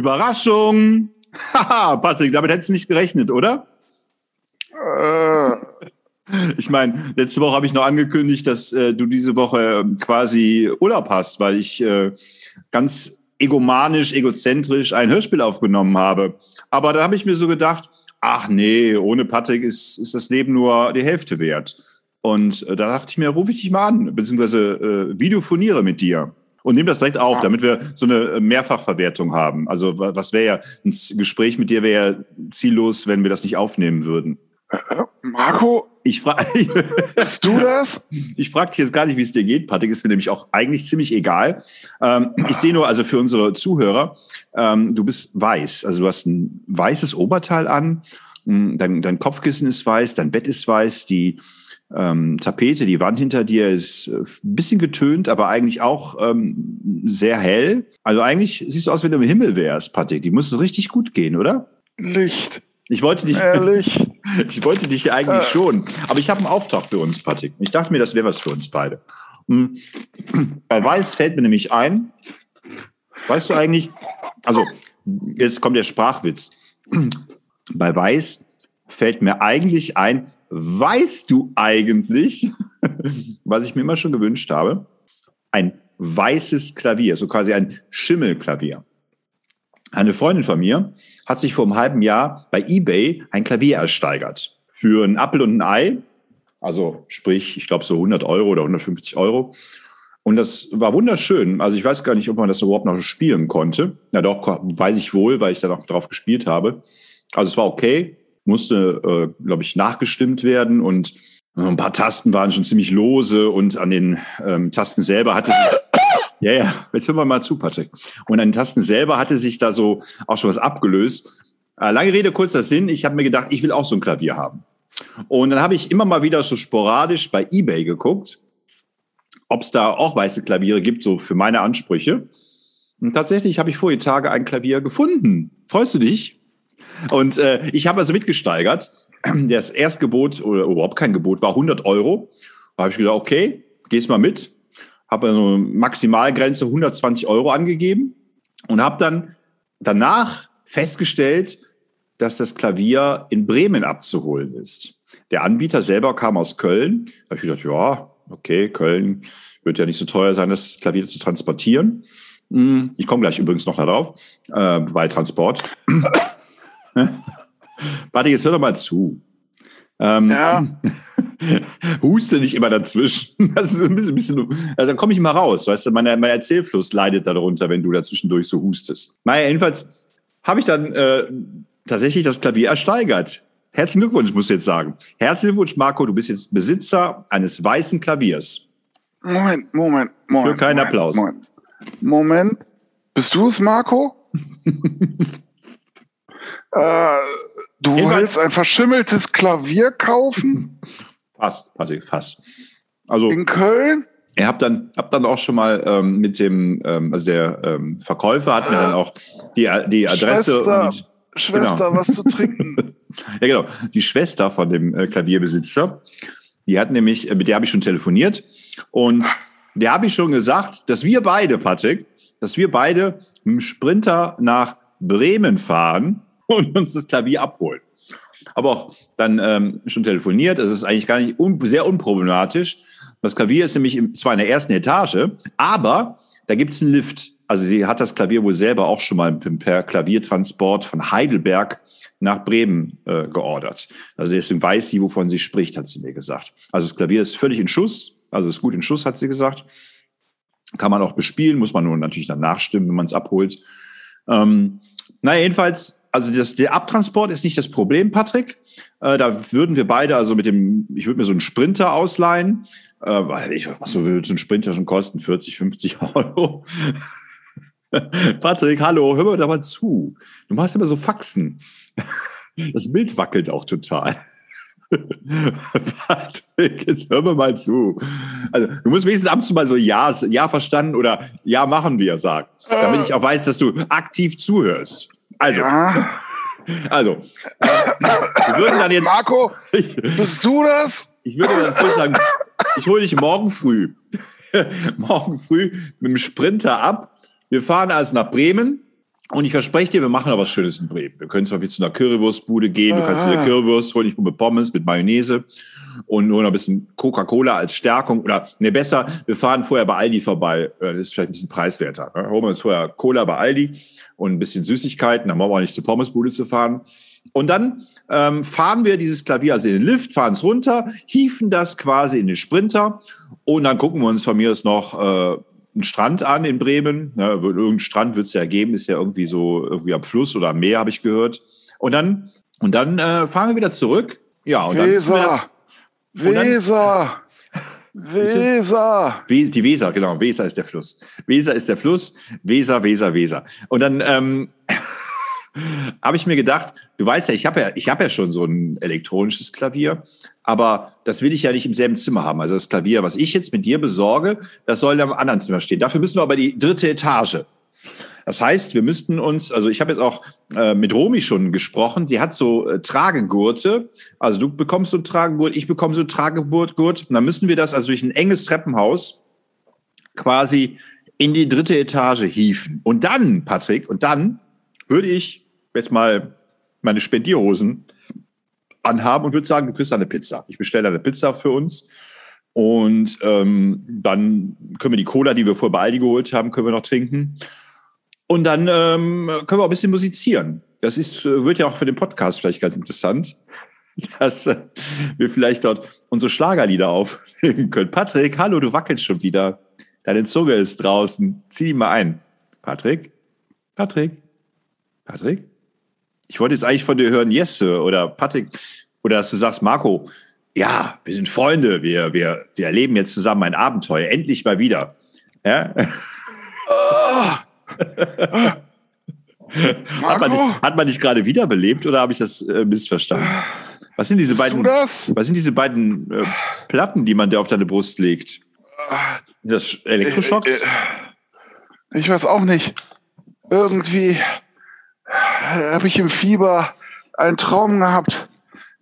Überraschung! Haha, Patrick, damit hättest du nicht gerechnet, oder? Äh, Ich meine, letzte Woche habe ich noch angekündigt, dass äh, du diese Woche ähm, quasi Urlaub hast, weil ich äh, ganz egomanisch, egozentrisch ein Hörspiel aufgenommen habe. Aber da habe ich mir so gedacht, ach nee, ohne Patrick ist, ist das Leben nur die Hälfte wert. Und äh, da dachte ich mir, rufe ich dich mal an, beziehungsweise äh, videophoniere mit dir. Und nehme das direkt auf, Ja. damit wir so eine äh, Mehrfachverwertung haben. Also wa- was wäre ja, ein Gespräch mit dir wäre ja ziellos, wenn wir das nicht aufnehmen würden. äh, Marco, Ich frage bist du das? Ich frage dich jetzt gar nicht, wie es dir geht, Patrick, ist mir nämlich auch eigentlich ziemlich egal. Ähm, ich sehe nur, also für unsere Zuhörer, ähm, du bist weiß, also du hast ein weißes Oberteil an, dein, dein Kopfkissen ist weiß, dein Bett ist weiß, die ähm, Tapete, die Wand hinter dir ist äh, ein bisschen getönt, aber eigentlich auch ähm, sehr hell. Also eigentlich siehst du aus, wenn du im Himmel wärst, Patrick. Die muss richtig gut gehen, oder? Licht, Ich wollte dich, ehrlich. ich wollte dich eigentlich Äh. schon, aber ich habe einen Auftrag für uns, Patrick. Ich dachte mir, das wäre was für uns beide. Hm. Bei Weiß fällt mir nämlich ein, weißt du eigentlich, also jetzt kommt der Sprachwitz. Bei Weiß fällt mir eigentlich ein, weißt du eigentlich, was ich mir immer schon gewünscht habe, ein weißes Klavier, so quasi ein Schimmelklavier. Eine Freundin von mir hat sich vor einem halben Jahr bei eBay ein Klavier ersteigert. Für einen Apfel und ein Ei. Also sprich, ich glaube so 100 Euro oder 150 Euro. Und das war wunderschön. Also ich weiß gar nicht, ob man das überhaupt noch spielen konnte. Ja doch, weiß ich wohl, weil ich da noch drauf gespielt habe. Also es war okay, musste, äh, glaube ich, nachgestimmt werden und äh, ein paar Tasten waren schon ziemlich lose und an den ähm, Tasten selber hatte ja, ja, jetzt hören wir mal zu, Patrick. Und an den Tasten selber hatte sich da so auch schon was abgelöst. Äh, lange Rede, kurzer Sinn. Ich habe mir gedacht, ich will auch so ein Klavier haben. Und dann habe ich immer mal wieder so sporadisch bei eBay geguckt, ob es da auch weiße Klaviere gibt, so für meine Ansprüche. Und tatsächlich habe ich vor die Tage ein Klavier gefunden. Freust du dich? Und äh, ich habe also mitgesteigert. Das Erstgebot oder überhaupt kein Gebot war 100 Euro. Da habe ich gedacht, okay, gehst mal mit. Habe eine Maximalgrenze 120 Euro angegeben und habe dann danach festgestellt, dass das Klavier in Bremen abzuholen ist. Der Anbieter selber kam aus Köln. Da habe ich gedacht, ja, okay, Köln wird ja nicht so teuer sein, das Klavier zu transportieren. Hm, Ich komme gleich übrigens noch darauf, äh, bei Transport. Warte, jetzt hör doch mal zu. Ähm, Ja. Huste nicht immer dazwischen. Das ist ein bisschen, bisschen also dann komme ich mal raus. Weißt du, mein, mein Erzählfluss leidet darunter, wenn du dazwischendurch so hustest. Naja, jedenfalls habe ich dann äh, tatsächlich das Klavier ersteigert. Herzlichen Glückwunsch, muss ich jetzt sagen. Herzlichen Glückwunsch, Marco. Du bist jetzt Besitzer eines weißen Klaviers. Moment, Moment, Moment. Für keinen Moment, Applaus. Moment. Moment. Bist du es, Marco? Äh, du Jedenfalls- willst ein verschimmeltes Klavier kaufen Fast, Patrick, fast. Also in Köln? ich habe dann, hab dann auch schon mal ähm, mit dem, ähm, also der ähm, Verkäufer hat mir dann auch die, die Adresse Schwester, und die, Schwester, genau. was zu trinken. Ja, genau. Die Schwester von dem äh, Klavierbesitzer, die hat nämlich, äh, mit der habe ich schon telefoniert und der habe ich schon gesagt, dass wir beide, Patrick, dass wir beide mit dem Sprinter nach Bremen fahren und uns das Klavier abholen. Aber auch dann ähm, schon telefoniert. Es ist eigentlich gar nicht un sehr unproblematisch. Das Klavier ist nämlich im, zwar in der ersten Etage, aber da gibt es einen Lift. Also sie hat das Klavier wohl selber auch schon mal per Klaviertransport von Heidelberg nach Bremen äh, geordert. Also deswegen weiß sie, wovon sie spricht, hat sie mir gesagt. Also das Klavier ist völlig in Schuss, also ist gut in Schuss, hat sie gesagt. Kann man auch bespielen, muss man nur natürlich dann nachstimmen, wenn man es abholt. Ähm, naja, jedenfalls, also das, der Abtransport ist nicht das Problem, Patrick. Äh, da würden wir beide, also mit dem, ich würde mir so einen Sprinter ausleihen, äh, weil ich, was so würde so ein Sprinter schon kosten? 40, 50 Euro. Patrick, hallo, hör mir da mal zu. Du machst immer so Faxen. Das Bild wackelt auch total. Patrick, jetzt hör mir mal zu. Also, du musst wenigstens ab und zu mal so Ja, Ja verstanden oder Ja machen wir sagen, damit ich auch weiß, dass du aktiv zuhörst. Also, Ja. also, äh, wir würden dann jetzt, Marco, ich, bist du das? ich würde dann vorschlagen, ich hole dich morgen früh, morgen früh mit dem Sprinter ab. Wir fahren also nach Bremen Und ich verspreche dir, wir machen noch was Schönes in Bremen. Wir können zwar wieder zu einer Currywurstbude gehen, du kannst dir eine Currywurst holen, ich hole Pommes mit Mayonnaise und nur noch ein bisschen Coca-Cola als Stärkung. Oder ne, besser, wir fahren vorher bei Aldi vorbei. Das ist vielleicht ein bisschen preiswerter. Ne? Holen wir uns vorher Cola bei Aldi und ein bisschen Süßigkeiten, dann brauchen wir auch nicht zur Pommesbude zu fahren. Und dann ähm, fahren wir dieses Klavier also in den Lift, fahren es runter, hieven das quasi in den Sprinter und dann gucken wir uns von mir aus noch äh, einen Strand an in Bremen. Ja, irgendein Strand wird es ja geben, ist ja irgendwie so irgendwie am Fluss oder am Meer, habe ich gehört. Und dann, und dann äh, fahren wir wieder zurück. Ja, und Weser. dann. Das, Weser! Weser! Die Weser, genau. Weser ist der Fluss. Weser ist der Fluss. Weser, Weser, Weser. Und dann ähm, habe ich mir gedacht, du weißt ja, ich habe ja, ich habe ja schon so ein elektronisches Klavier, aber das will ich ja nicht im selben Zimmer haben. Also das Klavier, was ich jetzt mit dir besorge, das soll im anderen Zimmer stehen. Dafür müssen wir aber die dritte Etage. Das heißt, wir müssten uns, also ich habe jetzt auch äh, mit Romi schon gesprochen, sie hat so äh, Tragegurte, also du bekommst so ein Tragegurt, ich bekomme so ein Tragegurt, und dann müssen wir das also durch ein enges Treppenhaus quasi in die dritte Etage hieven. Und dann, Patrick, und dann würde ich jetzt mal meine Spendierhosen anhaben und würde sagen, du kriegst eine Pizza. Ich bestelle eine Pizza für uns. Und ähm, dann können wir die Cola, die wir vor Aldi geholt haben, können wir noch trinken. Und dann ähm, können wir auch ein bisschen musizieren. Das ist, wird ja auch für den Podcast vielleicht ganz interessant, dass äh, wir vielleicht dort unsere Schlagerlieder aufnehmen können. Patrick, hallo, du wackelst schon wieder. Deine Zunge ist draußen. Zieh die mal ein. Patrick? Patrick? Patrick? Ich wollte jetzt eigentlich von dir hören, yes, oder Patrick, oder dass du sagst, Marco, ja, wir sind Freunde, wir, wir, wir erleben jetzt zusammen ein Abenteuer, endlich mal wieder. Ja? Oh. hat, man nicht, hat man dich gerade wiederbelebt oder habe ich das äh, missverstanden? Was sind diese beiden, was sind diese beiden äh, Platten, die man dir auf deine Brust legt? Das Elektroschocks? Ich, äh, ich weiß auch nicht. Irgendwie habe ich im Fieber einen Traum gehabt,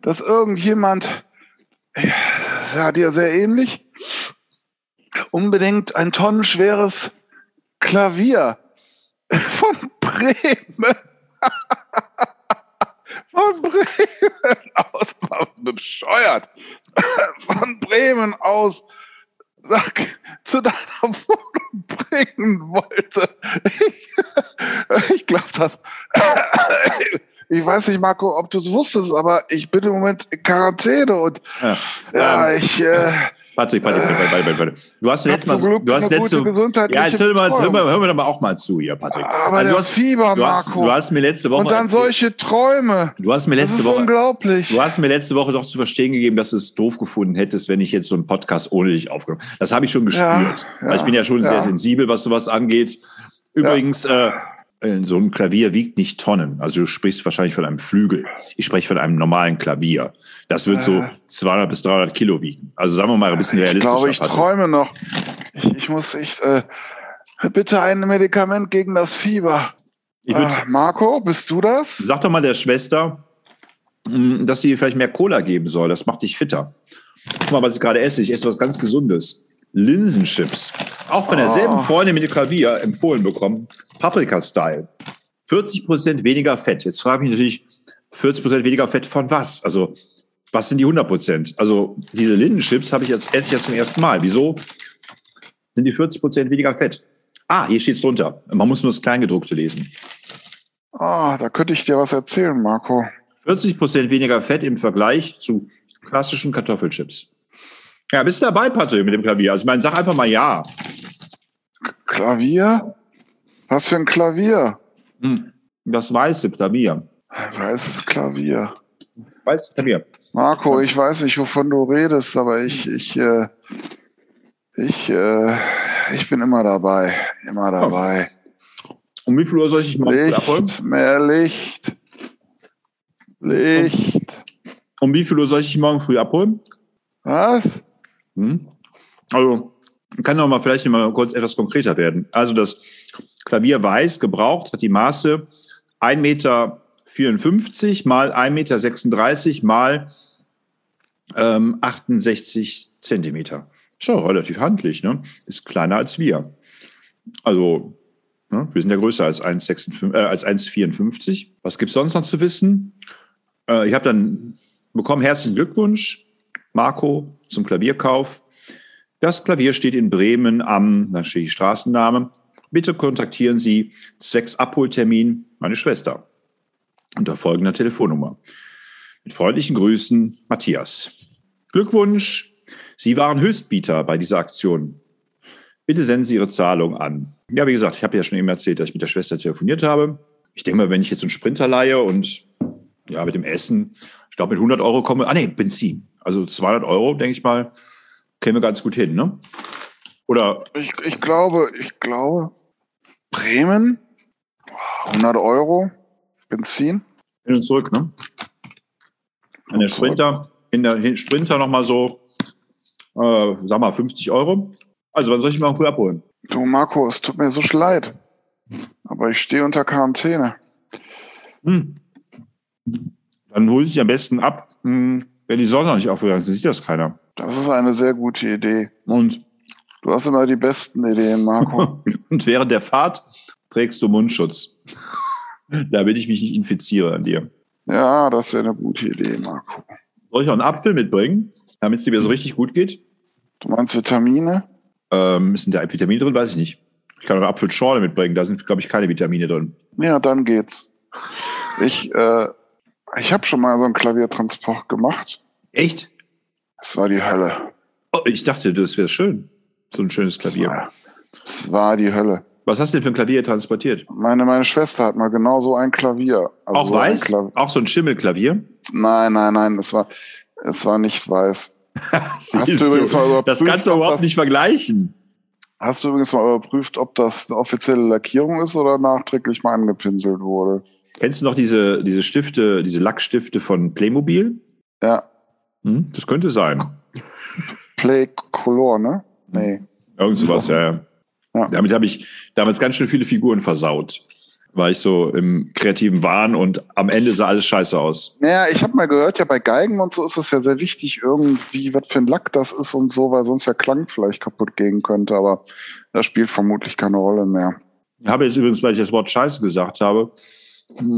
dass irgendjemand, sah dir sehr ähnlich, unbedingt ein tonnenschweres Klavier von Bremen. Von Bremen aus, bescheuert. Von Bremen aus sag, zu deiner Wohnung bringen wollte. Ich, ich glaube, das. Ich weiß nicht, Marco, ob du es wusstest, aber ich bin im Moment in Quarantäne und ja, ja ähm, ich. Äh, Patrick, Patrick, Patrick, Patrick, Patrick. Du hast letztes Mal, du hast letzte, ja, jetzt hör, mal, hör, mal, hör mir doch mal auch mal zu hier, Patrick. Aber also, du hast Fieber, du hast, Marco. Du hast mir letzte Woche und dann erzählt, solche Träume. Du hast mir letzte das ist Woche unglaublich. Du hast mir letzte Woche doch zu verstehen gegeben, dass du es doof gefunden hättest, wenn ich jetzt so einen Podcast ohne dich aufgenommen. Das habe ich schon gespürt. Ja, ja, ich bin ja schon ja. sehr sensibel, was sowas angeht. Übrigens, äh, äh, so ein Klavier wiegt nicht Tonnen. Also du sprichst wahrscheinlich von einem Flügel. Ich spreche von einem normalen Klavier. Das wird so 200 äh. bis 300 Kilo wiegen. Also sagen wir mal ein bisschen realistisch. Ich glaube, ich träume noch. Ich, ich muss, ich, äh, bitte ein Medikament gegen das Fieber. Äh, Marco, bist du das? Sag doch mal der Schwester, hm, dass die vielleicht mehr Cola geben soll. Das macht dich fitter. Guck mal, was ich gerade esse. Ich esse was ganz Gesundes. Linsenchips. Auch von derselben oh. Freundin mit Klavier empfohlen bekommen. Paprika-Style. 40 Prozent weniger Fett. Jetzt frage ich mich natürlich, 40 Prozent weniger Fett von was? Also, was sind die 100 Prozent? Also, diese Linsenchips habe ich jetzt, esse ich jetzt zum ersten Mal. Wieso sind die 40 Prozent weniger Fett? Ah, hier steht es drunter. Man muss nur das Kleingedruckte lesen. Ah, da könnte ich dir was erzählen, Marco. 40 Prozent weniger Fett im Vergleich zu klassischen Kartoffelchips. Ja, bist du dabei, Patrick, mit dem Klavier? Also ich meine, sag einfach mal ja. Klavier? Was für ein Klavier? Hm, das weiße Klavier. Weißes Klavier. Weißes Klavier. Marco, ich weiß nicht, wovon du redest, aber ich, ich, äh, ich, äh, ich bin immer dabei. Immer dabei. Um wie viel Uhr soll ich morgen Licht, abholen? Mehr Licht. Licht. Um wie viel Uhr soll ich dich morgen früh abholen? Was? Hm? Also, kann noch mal vielleicht mal kurz etwas konkreter werden. Also das Klavier weiß gebraucht hat die Maße 1,54 Meter mal 1,36 Meter mal ähm, 68 Zentimeter. Ist doch relativ handlich, ne? Ist kleiner als wir. Also Ne? Wir sind ja größer als 1,56, äh, als 1,54. Was sonst noch zu wissen? Äh, ich habe dann bekommen herzlichen Glückwunsch, Marco, zum Klavierkauf. Das Klavier steht in Bremen am, da steht die Straßenname. Bitte kontaktieren Sie zwecks Abholtermin meine Schwester unter folgender Telefonnummer. Mit freundlichen Grüßen, Matthias. Glückwunsch, Sie waren Höchstbieter bei dieser Aktion. Bitte senden Sie Ihre Zahlung an. Ja, wie gesagt, ich habe ja schon eben erzählt, dass ich mit der Schwester telefoniert habe. Ich denke mal, wenn ich jetzt einen Sprinter leihe und ja, mit dem Essen, ich glaube, mit 100 Euro komme, ah nee, Benzin. Also 200 Euro, denke ich mal, kämen wir ganz gut hin, ne? Oder? Ich, ich glaube, ich glaube, Bremen, 100 Euro, Benzin. Hin und zurück, ne? In der Sprinter, in der Sprinter nochmal so, äh, sag mal, 50 Euro. Also, wann soll ich mal früh abholen? Du, Marco, es tut mir so leid. Aber ich stehe unter Quarantäne. Hm. Dann hol ich am besten ab, hm, wenn die Sonne noch nicht aufgegangen ist. Sieht das keiner. Das ist eine sehr gute Idee. Und? Du hast immer die besten Ideen, Marco. Und während der Fahrt trägst du Mundschutz. damit ich mich nicht infiziere an dir. Ja, das wäre eine gute Idee, Marco. Soll ich auch einen Apfel mitbringen, damit es dir so richtig gut geht? Du meinst Vitamine? Ähm, sind da Vitamine drin? Weiß ich nicht. Ich kann auch eine Apfelschorle mitbringen. Da sind, glaube ich, keine Vitamine drin. Ja, dann geht's. Ich, äh, ich habe schon mal so einen Klaviertransport gemacht. Echt? Es war die Hölle. Oh, ich dachte, das wäre schön. So ein schönes Klavier. Es war, war die Hölle. Was hast du denn für ein Klavier transportiert? Meine, meine Schwester hat mal genau so ein Klavier. Also auch so weiß? Klavier. Auch so ein Schimmelklavier? Nein, nein, nein. Es war, es war nicht weiß. hast du übrigens mal überprüft, das kannst du überhaupt nicht vergleichen. Hast du übrigens mal überprüft, ob das eine offizielle Lackierung ist oder nachträglich mal angepinselt wurde? Kennst du noch diese, diese Stifte, diese Lackstifte von Playmobil? Ja. Hm, das könnte sein. Play Color, ne? Nee. Irgend sowas, ja, ja. Ja. Damit habe ich damals ganz schön viele Figuren versaut. War ich so im kreativen Wahn und am Ende sah alles scheiße aus. Naja, ich habe mal gehört, ja, bei Geigen und so ist es ja sehr wichtig, irgendwie, was für ein Lack das ist und so, weil sonst der Klang vielleicht kaputt gehen könnte, aber das spielt vermutlich keine Rolle mehr. Ich habe jetzt übrigens, weil ich das Wort Scheiße gesagt habe,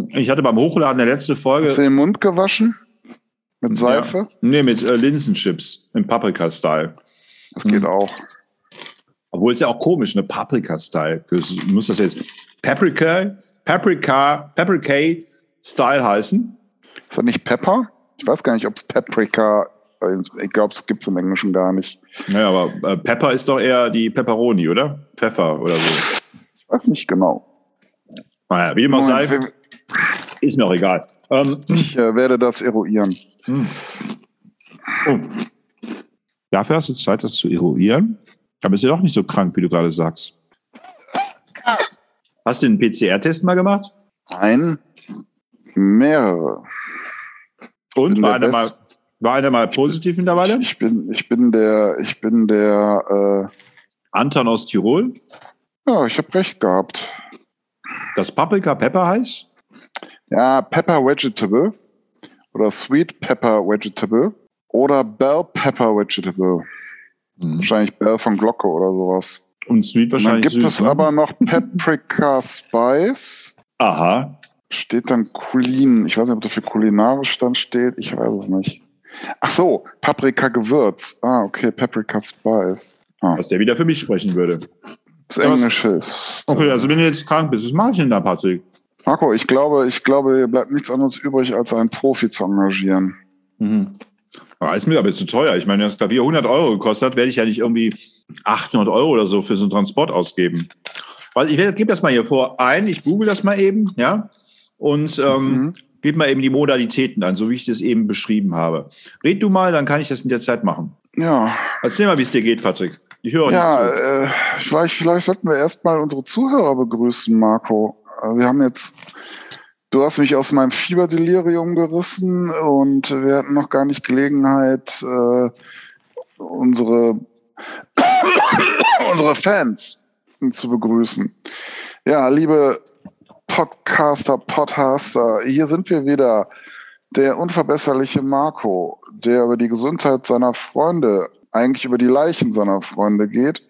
ich hatte beim Hochladen der letzte Folge. Hast du den Mund gewaschen? Mit Seife? Ja. Nee, mit äh, Linsenchips im Paprika-Style. Das geht hm. auch. Obwohl es ja auch komisch, eine Paprika-Style. Muss das jetzt Paprika, Paprika, Paprika-Style heißen? Ist das nicht Pepper? Ich weiß gar nicht, ob es Paprika, ich glaube, es gibt es im Englischen gar nicht. Naja, aber äh, Pepper ist doch eher die Pepperoni, oder? Pfeffer oder so. Ich weiß nicht genau. Naja, wie immer sei, ist mir auch egal. Ähm, ich äh, werde das eruieren. Hm. Oh. Dafür hast du Zeit, das zu eruieren? Aber ist ja doch nicht so krank, wie du gerade sagst. Hast du einen PCR-Test mal gemacht? Ein, mehrere. Und war einer, mal, war einer mal positiv mittlerweile? Ich bin, ich bin der, ich bin der äh, Anton aus Tirol. Ja, ich habe recht gehabt. Das Paprika Pepper heißt? Ja, Pepper Vegetable oder Sweet Pepper Vegetable oder Bell Pepper Vegetable. Mhm. Wahrscheinlich Bell von Glocke oder sowas. Und Sweet wahrscheinlich. Und dann gibt süß, es ne? aber noch Paprika Spice. Aha. Steht dann Kulin. Ich weiß nicht, ob das für kulinarisch dann steht. Ich weiß es nicht. Ach so, Paprika Gewürz. Ah, okay, Paprika Spice. Ah. Was der wieder für mich sprechen würde. Das Englische ist. Okay, also wenn du jetzt krank bist, was mache ich denn da, Patrick? Marco, ich glaube, ich glaube, hier bleibt nichts anderes übrig, als einen Profi zu engagieren. Mhm. Ah, ist mir aber zu teuer. Ich meine, wenn das Klavier 100 Euro gekostet hat, werde ich ja nicht irgendwie 800 Euro oder so für so einen Transport ausgeben. Weil ich gebe das mal hier vor ein, ich google das mal eben, ja, und ähm, mhm. gebe mal eben die Modalitäten an, so wie ich das eben beschrieben habe. Red du mal, dann kann ich das in der Zeit machen. Ja. Erzähl mal, wie es dir geht, Patrick. Ich höre Ja, äh, vielleicht, vielleicht sollten wir erstmal unsere Zuhörer begrüßen, Marco. Wir haben jetzt Du hast mich aus meinem Fieberdelirium gerissen und wir hatten noch gar nicht Gelegenheit, äh, unsere, unsere Fans zu begrüßen. Ja, liebe Podcaster, Podcaster, hier sind wir wieder. Der unverbesserliche Marco, der über die Gesundheit seiner Freunde, eigentlich über die Leichen seiner Freunde geht.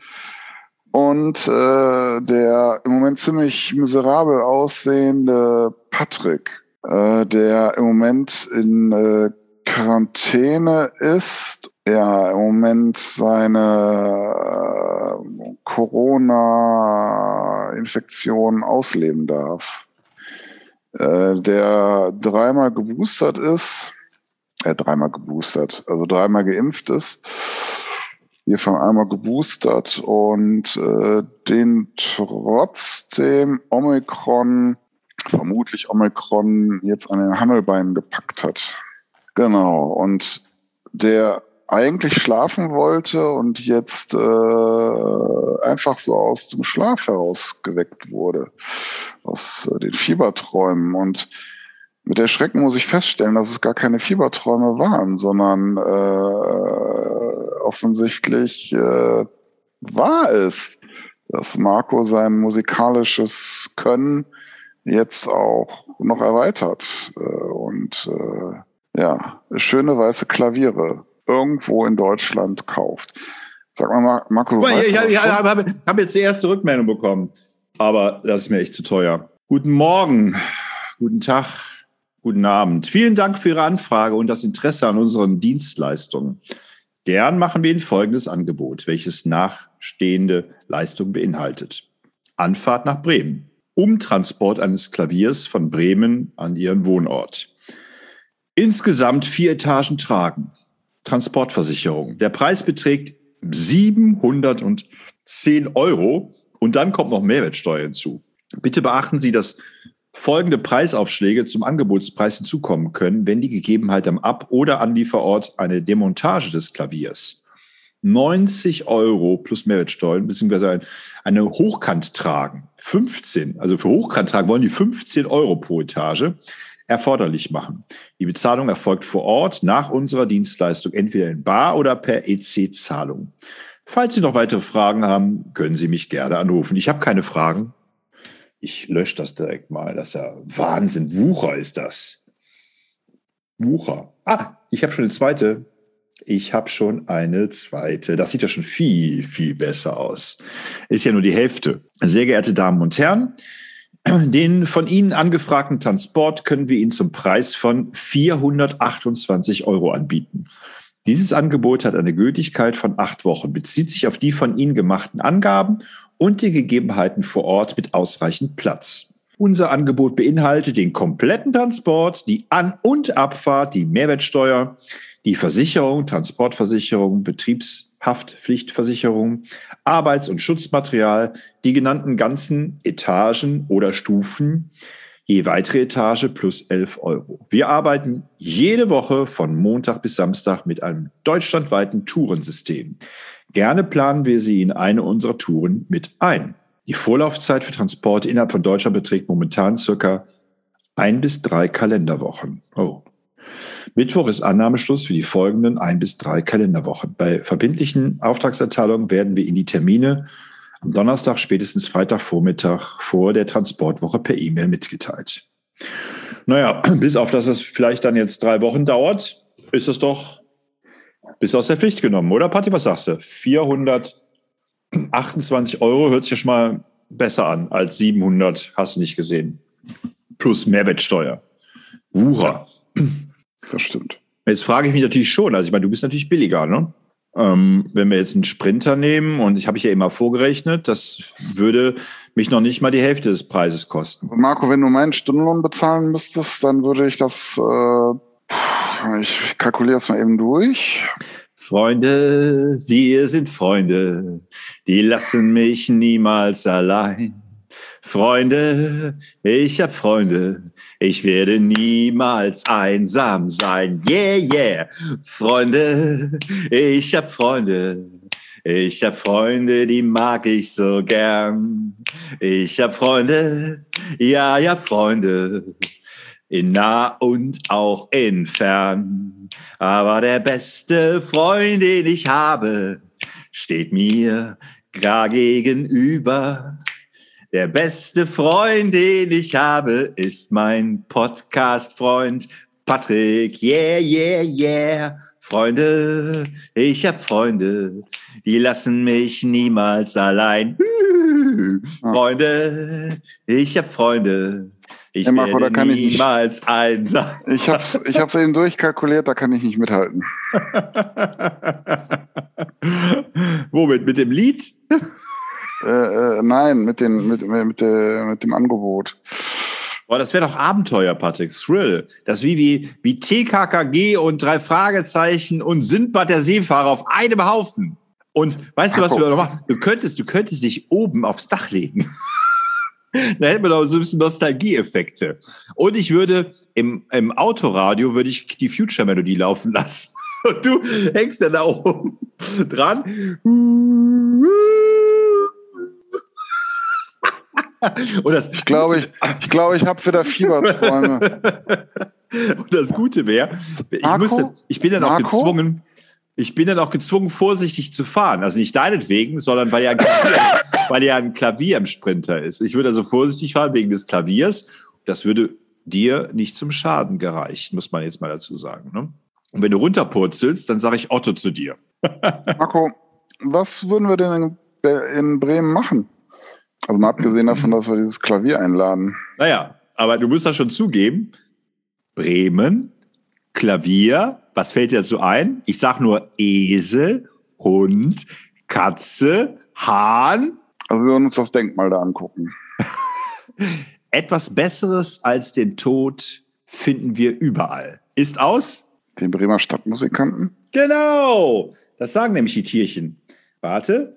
Und äh, der im Moment ziemlich miserabel aussehende Patrick, äh, der im Moment in äh, Quarantäne ist, ja, im Moment seine äh, Corona-Infektion ausleben darf. Äh, der dreimal geboostert ist, äh, dreimal geboostert, also dreimal geimpft ist, hiervon einmal geboostert und äh, den trotzdem Omikron, vermutlich Omikron, jetzt an den Hammelbeinen gepackt hat. Genau, und der eigentlich schlafen wollte und jetzt äh, einfach so aus dem Schlaf heraus geweckt wurde, aus äh, den Fieberträumen. Und mit der Schrecken muss ich feststellen, dass es gar keine Fieberträume waren, sondern äh, offensichtlich äh, war es, dass Marco sein musikalisches Können jetzt auch noch erweitert äh, und äh, ja, schöne weiße Klaviere irgendwo in Deutschland kauft. Sag mal, Marco, du ich, ich, habe hab jetzt die erste Rückmeldung bekommen, aber das ist mir echt zu teuer. Guten Morgen, guten Tag, guten Abend. Vielen Dank für Ihre Anfrage und das Interesse an unseren Dienstleistungen. Gern machen wir Ihnen folgendes Angebot, welches nachstehende Leistung beinhaltet. Anfahrt nach Bremen. Umtransport eines Klaviers von Bremen an Ihren Wohnort. Insgesamt vier Etagen tragen. Transportversicherung. Der Preis beträgt 710 Euro und dann kommt noch Mehrwertsteuer hinzu. Bitte beachten Sie, dass folgende Preisaufschläge zum Angebotspreis hinzukommen können, wenn die Gegebenheit am Ab- oder Anlieferort eine Demontage des Klaviers 90 Euro plus Mehrwertsteuer beziehungsweise eine Hochkant tragen 15, also für Hochkant tragen wollen die 15 Euro pro Etage erforderlich machen. Die Bezahlung erfolgt vor Ort nach unserer Dienstleistung entweder in Bar oder per EC-Zahlung. Falls Sie noch weitere Fragen haben, können Sie mich gerne anrufen. Ich habe keine Fragen. Ich lösche das direkt mal. Das ist ja Wahnsinn. Wucher ist das. Wucher. Ah, ich habe schon eine zweite. Ich habe schon eine zweite. Das sieht ja schon viel, viel besser aus. Ist ja nur die Hälfte. Sehr geehrte Damen und Herren, den von Ihnen angefragten Transport können wir Ihnen zum Preis von 428 Euro anbieten. Dieses Angebot hat eine Gültigkeit von acht Wochen, bezieht sich auf die von Ihnen gemachten Angaben und die Gegebenheiten vor Ort mit ausreichend Platz. Unser Angebot beinhaltet den kompletten Transport, die An- und Abfahrt, die Mehrwertsteuer, die Versicherung, Transportversicherung, Betriebshaftpflichtversicherung, Arbeits- und Schutzmaterial, die genannten ganzen Etagen oder Stufen, je weitere Etage plus 11 Euro. Wir arbeiten jede Woche von Montag bis Samstag mit einem deutschlandweiten Tourensystem. Gerne planen wir Sie in eine unserer Touren mit ein. Die Vorlaufzeit für Transporte innerhalb von Deutschland beträgt momentan circa ein bis drei Kalenderwochen. Oh, Mittwoch ist Annahmeschluss für die folgenden ein bis drei Kalenderwochen. Bei verbindlichen Auftragserteilungen werden wir in die Termine am Donnerstag, spätestens Freitagvormittag vor der Transportwoche per E-Mail mitgeteilt. Naja, bis auf dass es vielleicht dann jetzt drei Wochen dauert, ist es doch bis aus der Pflicht genommen, oder Patti? Was sagst du? 428 Euro hört sich ja schon mal besser an als 700, hast du nicht gesehen. Plus Mehrwertsteuer. Wucher. Ja das stimmt. Jetzt frage ich mich natürlich schon, also ich meine, du bist natürlich billiger, ne? Ähm, wenn wir jetzt einen Sprinter nehmen, und ich habe ich ja immer vorgerechnet, das würde mich noch nicht mal die Hälfte des Preises kosten. Marco, wenn du meinen Stundenlohn bezahlen müsstest, dann würde ich das, äh, ich kalkuliere es mal eben durch. Freunde, wir sind Freunde, die lassen mich niemals allein. Freunde, ich hab Freunde, ich werde niemals einsam sein. Yeah, yeah. Freunde, ich hab Freunde. Ich hab Freunde, die mag ich so gern. Ich hab Freunde, ja, ja, Freunde. In nah und auch in fern. Aber der beste Freund, den ich habe, steht mir gar gegenüber. Der beste Freund, den ich habe, ist mein Podcast-Freund Patrick, yeah, yeah, yeah. Freunde, ich hab Freunde, die lassen mich niemals allein. Freunde, ich hab Freunde, ich Ja, Marco, werde da kann ich nicht- niemals einsam. Ich hab's, ich hab's eben durchkalkuliert, da kann ich nicht mithalten. Womit? Mit dem Lied? Äh, äh, nein, mit, den, mit, mit, äh, mit dem Angebot. Boah, das wäre doch Abenteuer, Patrick. Thrill. Das wie, wie, wie TKKG und drei Fragezeichen und Sindbad der Seefahrer auf einem Haufen. Und weißt du, was Marco. wir noch machen? Du könntest, du könntest dich oben aufs Dach legen. Da hätten wir doch so ein bisschen Nostalgieeffekte. Und ich würde im, im Autoradio würde ich die Future-Melodie laufen lassen. Und du hängst dann da oben dran. Und das, Ich glaube, ich, ich, glaube, ich habe wieder Fieberträume. Und das Gute wäre, ich, ich bin dann auch Marco? gezwungen, ich bin dann auch gezwungen, vorsichtig zu fahren. Also nicht deinetwegen, sondern weil ja ein Klavier, weil ja ein Klavier im Sprinter ist. Ich würde also vorsichtig fahren wegen des Klaviers. Das würde dir nicht zum Schaden gereichen, muss man jetzt mal dazu sagen. Ne? Und wenn du runterpurzelst, dann sage ich Otto zu dir. Marco, was würden wir denn in Bremen machen? Also mal abgesehen davon, dass wir dieses Klavier einladen. Naja, aber du musst das schon zugeben. Bremen, Klavier, was fällt dir dazu ein? Ich sag nur Esel, Hund, Katze, Hahn. Also wir würden uns das Denkmal da angucken. Etwas Besseres als den Tod finden wir überall. Ist aus? Den Bremer Stadtmusikanten. Genau. Das sagen nämlich die Tierchen. Warte.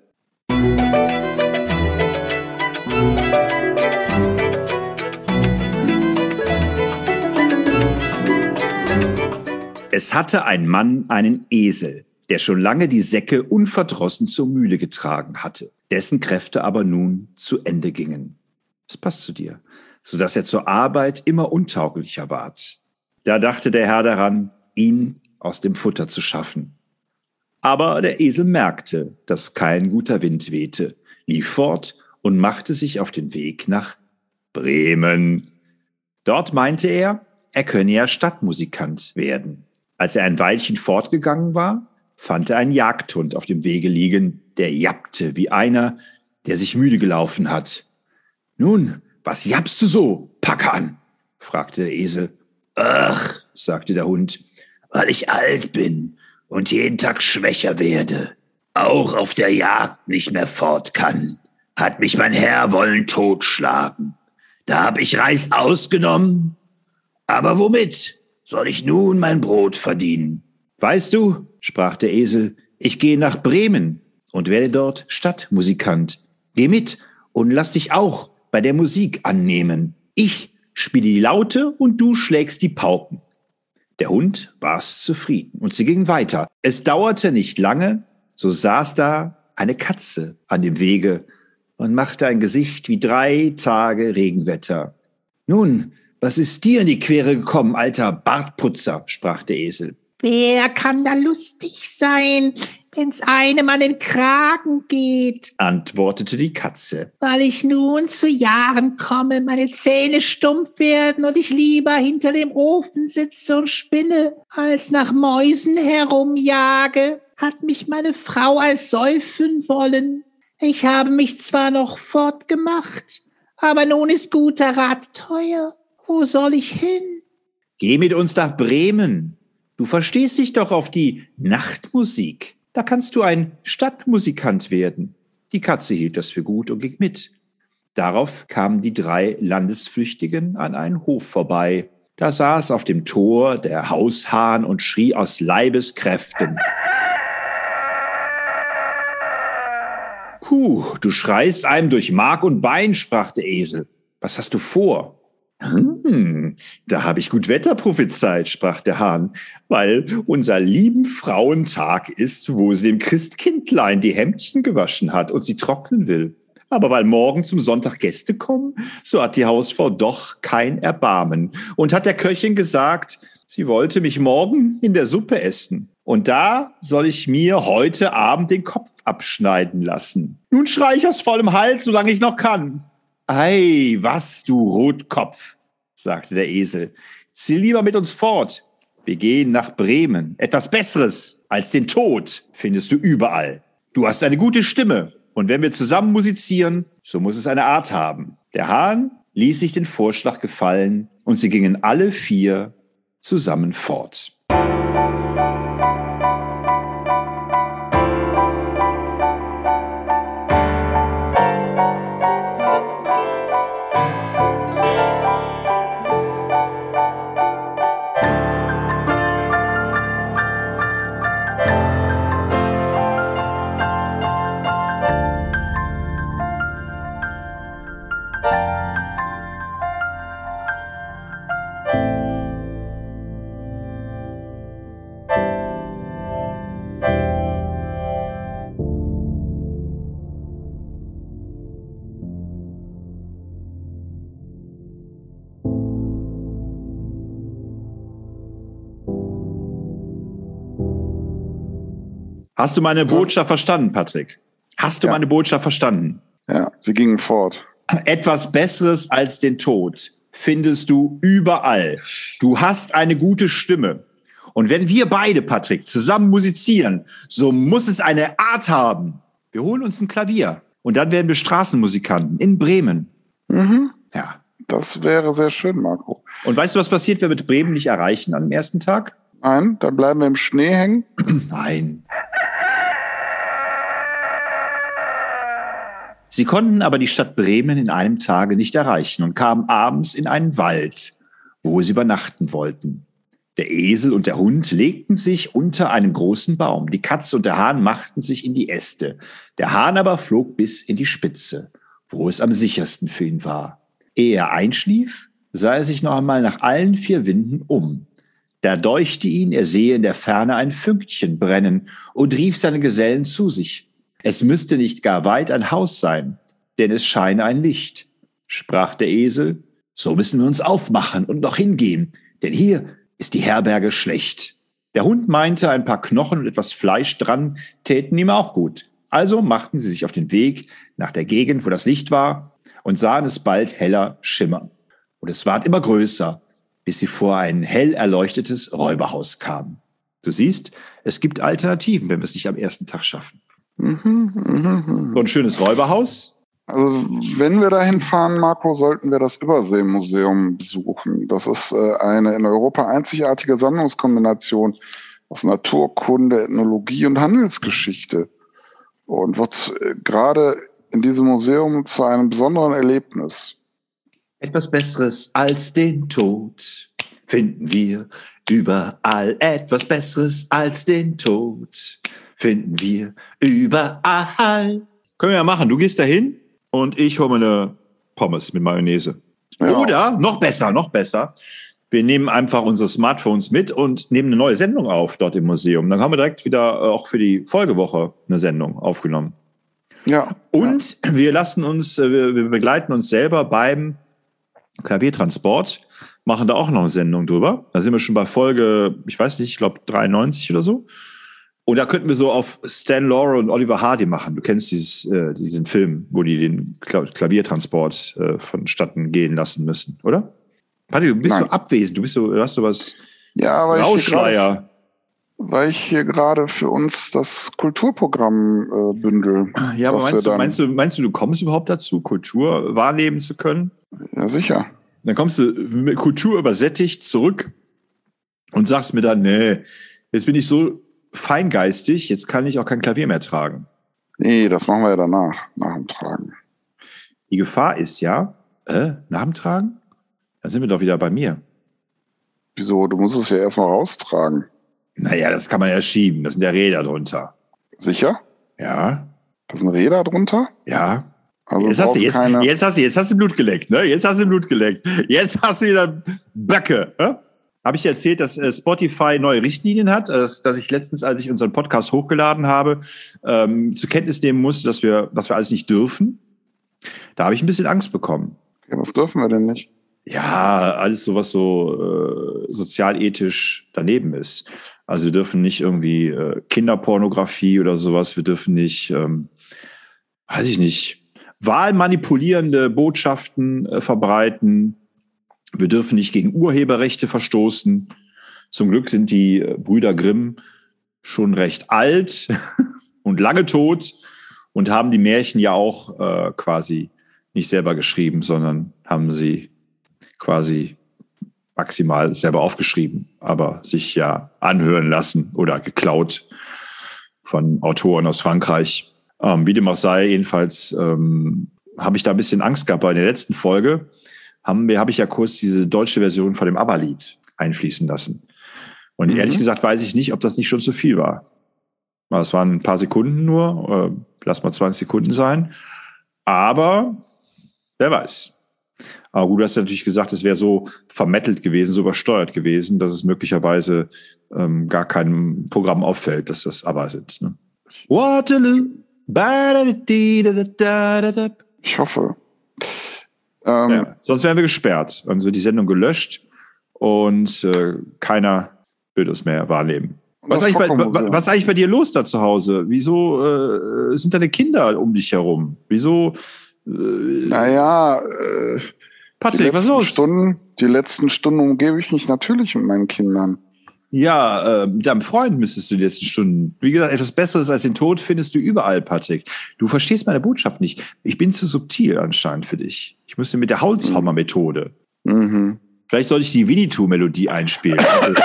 Es hatte ein Mann einen Esel, der schon lange die Säcke unverdrossen zur Mühle getragen hatte, dessen Kräfte aber nun zu Ende gingen. Es passt zu dir, so dass er zur Arbeit immer untauglicher ward. Da dachte der Herr daran, ihn aus dem Futter zu schaffen. Aber der Esel merkte, dass kein guter Wind wehte, lief fort und machte sich auf den Weg nach Bremen. Dort meinte er, er könne ja Stadtmusikant werden. Als er ein Weilchen fortgegangen war, fand er einen Jagdhund auf dem Wege liegen, der jappte wie einer, der sich müde gelaufen hat. Nun, was jappst du so, Packe an? fragte der Esel. Ach, sagte der Hund, weil ich alt bin und jeden Tag schwächer werde, auch auf der Jagd nicht mehr fort kann, hat mich mein Herr wollen totschlagen. Da hab ich Reis ausgenommen. Aber womit soll ich nun mein Brot verdienen? Weißt du, sprach der Esel, ich gehe nach Bremen und werde dort Stadtmusikant. Geh mit und lass dich auch bei der Musik annehmen. Ich spiele die Laute und du schlägst die Pauken. Der Hund war's zufrieden und sie gingen weiter. Es dauerte nicht lange, so saß da eine Katze an dem Wege und machte ein Gesicht wie drei Tage Regenwetter. Nun, was ist dir in die Quere gekommen, alter Bartputzer? sprach der Esel. Wer kann da lustig sein, wenn's einem an den Kragen geht? antwortete die Katze. Weil ich nun zu Jahren komme, meine Zähne stumpf werden und ich lieber hinter dem Ofen sitze und spinne, als nach Mäusen herumjage, hat mich meine Frau ersäufen wollen. Ich habe mich zwar noch fortgemacht, aber nun ist guter Rat teuer. Wo soll ich hin? Geh mit uns nach Bremen. Du verstehst dich doch auf die Nachtmusik. Da kannst du ein Stadtmusikant werden. Die Katze hielt das für gut und ging mit. Darauf kamen die drei Landesflüchtigen an einen Hof vorbei. Da saß auf dem Tor der Haushahn und schrie aus Leibeskräften. Puh, du schreist einem durch Mark und Bein, sprach der Esel. Was hast du vor? Hm, da habe ich gut Wetter prophezeit, sprach der Hahn, weil unser lieben Frauentag ist, wo sie dem Christkindlein die Hemdchen gewaschen hat und sie trocknen will. Aber weil morgen zum Sonntag Gäste kommen, so hat die Hausfrau doch kein Erbarmen und hat der Köchin gesagt, sie wollte mich morgen in der Suppe essen. Und da soll ich mir heute Abend den Kopf abschneiden lassen. Nun schrei ich aus vollem Hals, solange ich noch kann. Ei, was, du Rotkopf, sagte der Esel. zieh lieber mit uns fort. Wir gehen nach Bremen. Etwas Besseres als den Tod findest du überall. Du hast eine gute Stimme. Und wenn wir zusammen musizieren, so muss es eine Art haben. Der Hahn ließ sich den Vorschlag gefallen und sie gingen alle vier zusammen fort. Hast du meine Botschaft verstanden, Patrick? Hast du Ja. meine Botschaft verstanden? Ja, sie gingen fort. Etwas Besseres als den Tod findest du überall. Du hast eine gute Stimme. Und wenn wir beide, Patrick, zusammen musizieren, so muss es eine Art haben. Wir holen uns ein Klavier und dann werden wir Straßenmusikanten in Bremen. Mhm. Ja. Das wäre sehr schön, Marco. Und weißt du, was passiert, wenn wir mit Bremen nicht erreichen am ersten Tag? Nein, dann bleiben wir im Schnee hängen. Nein. Sie konnten aber die Stadt Bremen in einem Tage nicht erreichen und kamen abends in einen Wald, wo sie übernachten wollten. Der Esel und der Hund legten sich unter einem großen Baum. Die Katze und der Hahn machten sich in die Äste. Der Hahn aber flog bis in die Spitze, wo es am sichersten für ihn war. Ehe er einschlief, sah er sich noch einmal nach allen vier Winden um. Da deuchte ihn, er sehe in der Ferne ein Fünkchen brennen und rief seine Gesellen zu sich. Es müsste nicht gar weit ein Haus sein, denn es scheine ein Licht. Sprach der Esel, so müssen wir uns aufmachen und noch hingehen, denn hier ist die Herberge schlecht. Der Hund meinte, ein paar Knochen und etwas Fleisch dran täten ihm auch gut. Also machten sie sich auf den Weg nach der Gegend, wo das Licht war, und sahen es bald heller schimmern. Und es ward immer größer, bis sie vor ein hell erleuchtetes Räuberhaus kamen. Du siehst, es gibt Alternativen, wenn wir es nicht am ersten Tag schaffen. Mhm. So ein schönes Räuberhaus. Also, wenn wir dahin fahren, Marco, sollten wir das Überseemuseum besuchen. Das ist äh, eine in Europa einzigartige Sammlungskombination aus Naturkunde, Ethnologie und Handelsgeschichte und wird äh, gerade in diesem Museum zu einem besonderen Erlebnis. Etwas Besseres als den Tod finden wir überall. Etwas Besseres als den Tod finden wir überall. Können wir ja machen. Du gehst dahin und ich hole mir eine Pommes mit Mayonnaise. Ja. Oder noch besser, noch besser. Wir nehmen einfach unsere Smartphones mit und nehmen eine neue Sendung auf dort im Museum. Dann haben wir direkt wieder äh, auch für die Folgewoche eine Sendung aufgenommen. Ja. Und wir lassen uns, äh, wir, wir begleiten uns selber beim Klaviertransport, machen da auch noch eine Sendung drüber. Da sind wir schon bei Folge, ich weiß nicht, ich glaube 93 oder so. Und da könnten wir so auf Stan Laurel und Oliver Hardy machen. Du kennst dieses, äh, diesen Film, wo die den Kla Klaviertransport äh, vonstatten gehen lassen müssen, oder? Patti, du bist Nein. so abwesend, du bist so, du hast so was Ja, weil ich, hier gerade, Rauschleier. weil ich hier gerade für uns das Kulturprogramm äh, bündel. Ja, aber meinst du, meinst, du, meinst du, du kommst überhaupt dazu, Kultur wahrnehmen zu können? Ja, sicher. Dann kommst du mit Kultur übersättigt zurück und sagst mir dann, nee, jetzt bin ich so feingeistig, jetzt kann ich auch kein Klavier mehr tragen. Nee, das machen wir ja danach, nach dem Tragen. Die Gefahr ist ja, äh, nach dem Tragen? Dann sind wir doch wieder bei mir. Wieso? Du musst es ja erstmal raustragen. Naja, das kann man ja schieben, das sind ja Räder drunter. Sicher? Ja, Da sind Räder drunter? ja. Also Jetzt hast, du, jetzt, keine, jetzt, hast du, jetzt hast du Blut geleckt, ne? Jetzt hast du Blut geleckt. Jetzt hast du wieder Böcke. Ne? Habe ich erzählt, dass äh, Spotify neue Richtlinien hat, äh, dass, dass ich letztens, als ich unseren Podcast hochgeladen habe, ähm, zur Kenntnis nehmen musste, dass wir, dass wir alles nicht dürfen. Da habe ich ein bisschen Angst bekommen. ja, was dürfen wir denn nicht? Ja, alles so, was so äh, sozialethisch daneben ist. Also wir dürfen nicht irgendwie äh, Kinderpornografie oder sowas, wir dürfen nicht, ähm, weiß ich nicht, wahlmanipulierende Botschaften äh, verbreiten. Wir dürfen nicht gegen Urheberrechte verstoßen. Zum Glück sind die äh, Brüder Grimm schon recht alt und lange tot und haben die Märchen ja auch äh, quasi nicht selber geschrieben, sondern haben sie quasi maximal selber aufgeschrieben, aber sich ja anhören lassen oder geklaut von Autoren aus Frankreich. Ähm, wie dem auch sei, jedenfalls ähm, habe ich da ein bisschen Angst gehabt. Bei der letzten Folge haben wir, habe ich ja kurz diese deutsche Version von dem ABBA-Lied einfließen lassen. Und mhm. ehrlich gesagt weiß ich nicht, ob das nicht schon zu viel war. Es waren ein paar Sekunden nur, äh, lass mal 20 Sekunden sein. Aber wer weiß. Aber gut, du hast natürlich gesagt, es wäre so vermettelt gewesen, so übersteuert gewesen, dass es möglicherweise ähm, gar keinem Programm auffällt, dass das aber sind. Ne? Waterloo. Ich hoffe. Ähm, ja, sonst wären wir gesperrt. Also die Sendung gelöscht und äh, keiner würde es mehr wahrnehmen. Was ist, bei, was ist, eigentlich bei, dir los da zu Hause? Wieso äh, sind deine Kinder um dich herum? Wieso? Äh, naja, äh, Patrick, was ist los? Stunden, die letzten Stunden umgebe ich mich natürlich mit meinen Kindern. Ja, äh, mit deinem Freund müsstest du die letzten Stunden. Wie gesagt, etwas Besseres als den Tod findest du überall, Patrick. Du verstehst meine Botschaft nicht. Ich bin zu subtil anscheinend für dich. Ich müsste mit der Holzhammer-Methode. Mhm. Vielleicht sollte ich die Winnetou-Melodie einspielen. Also,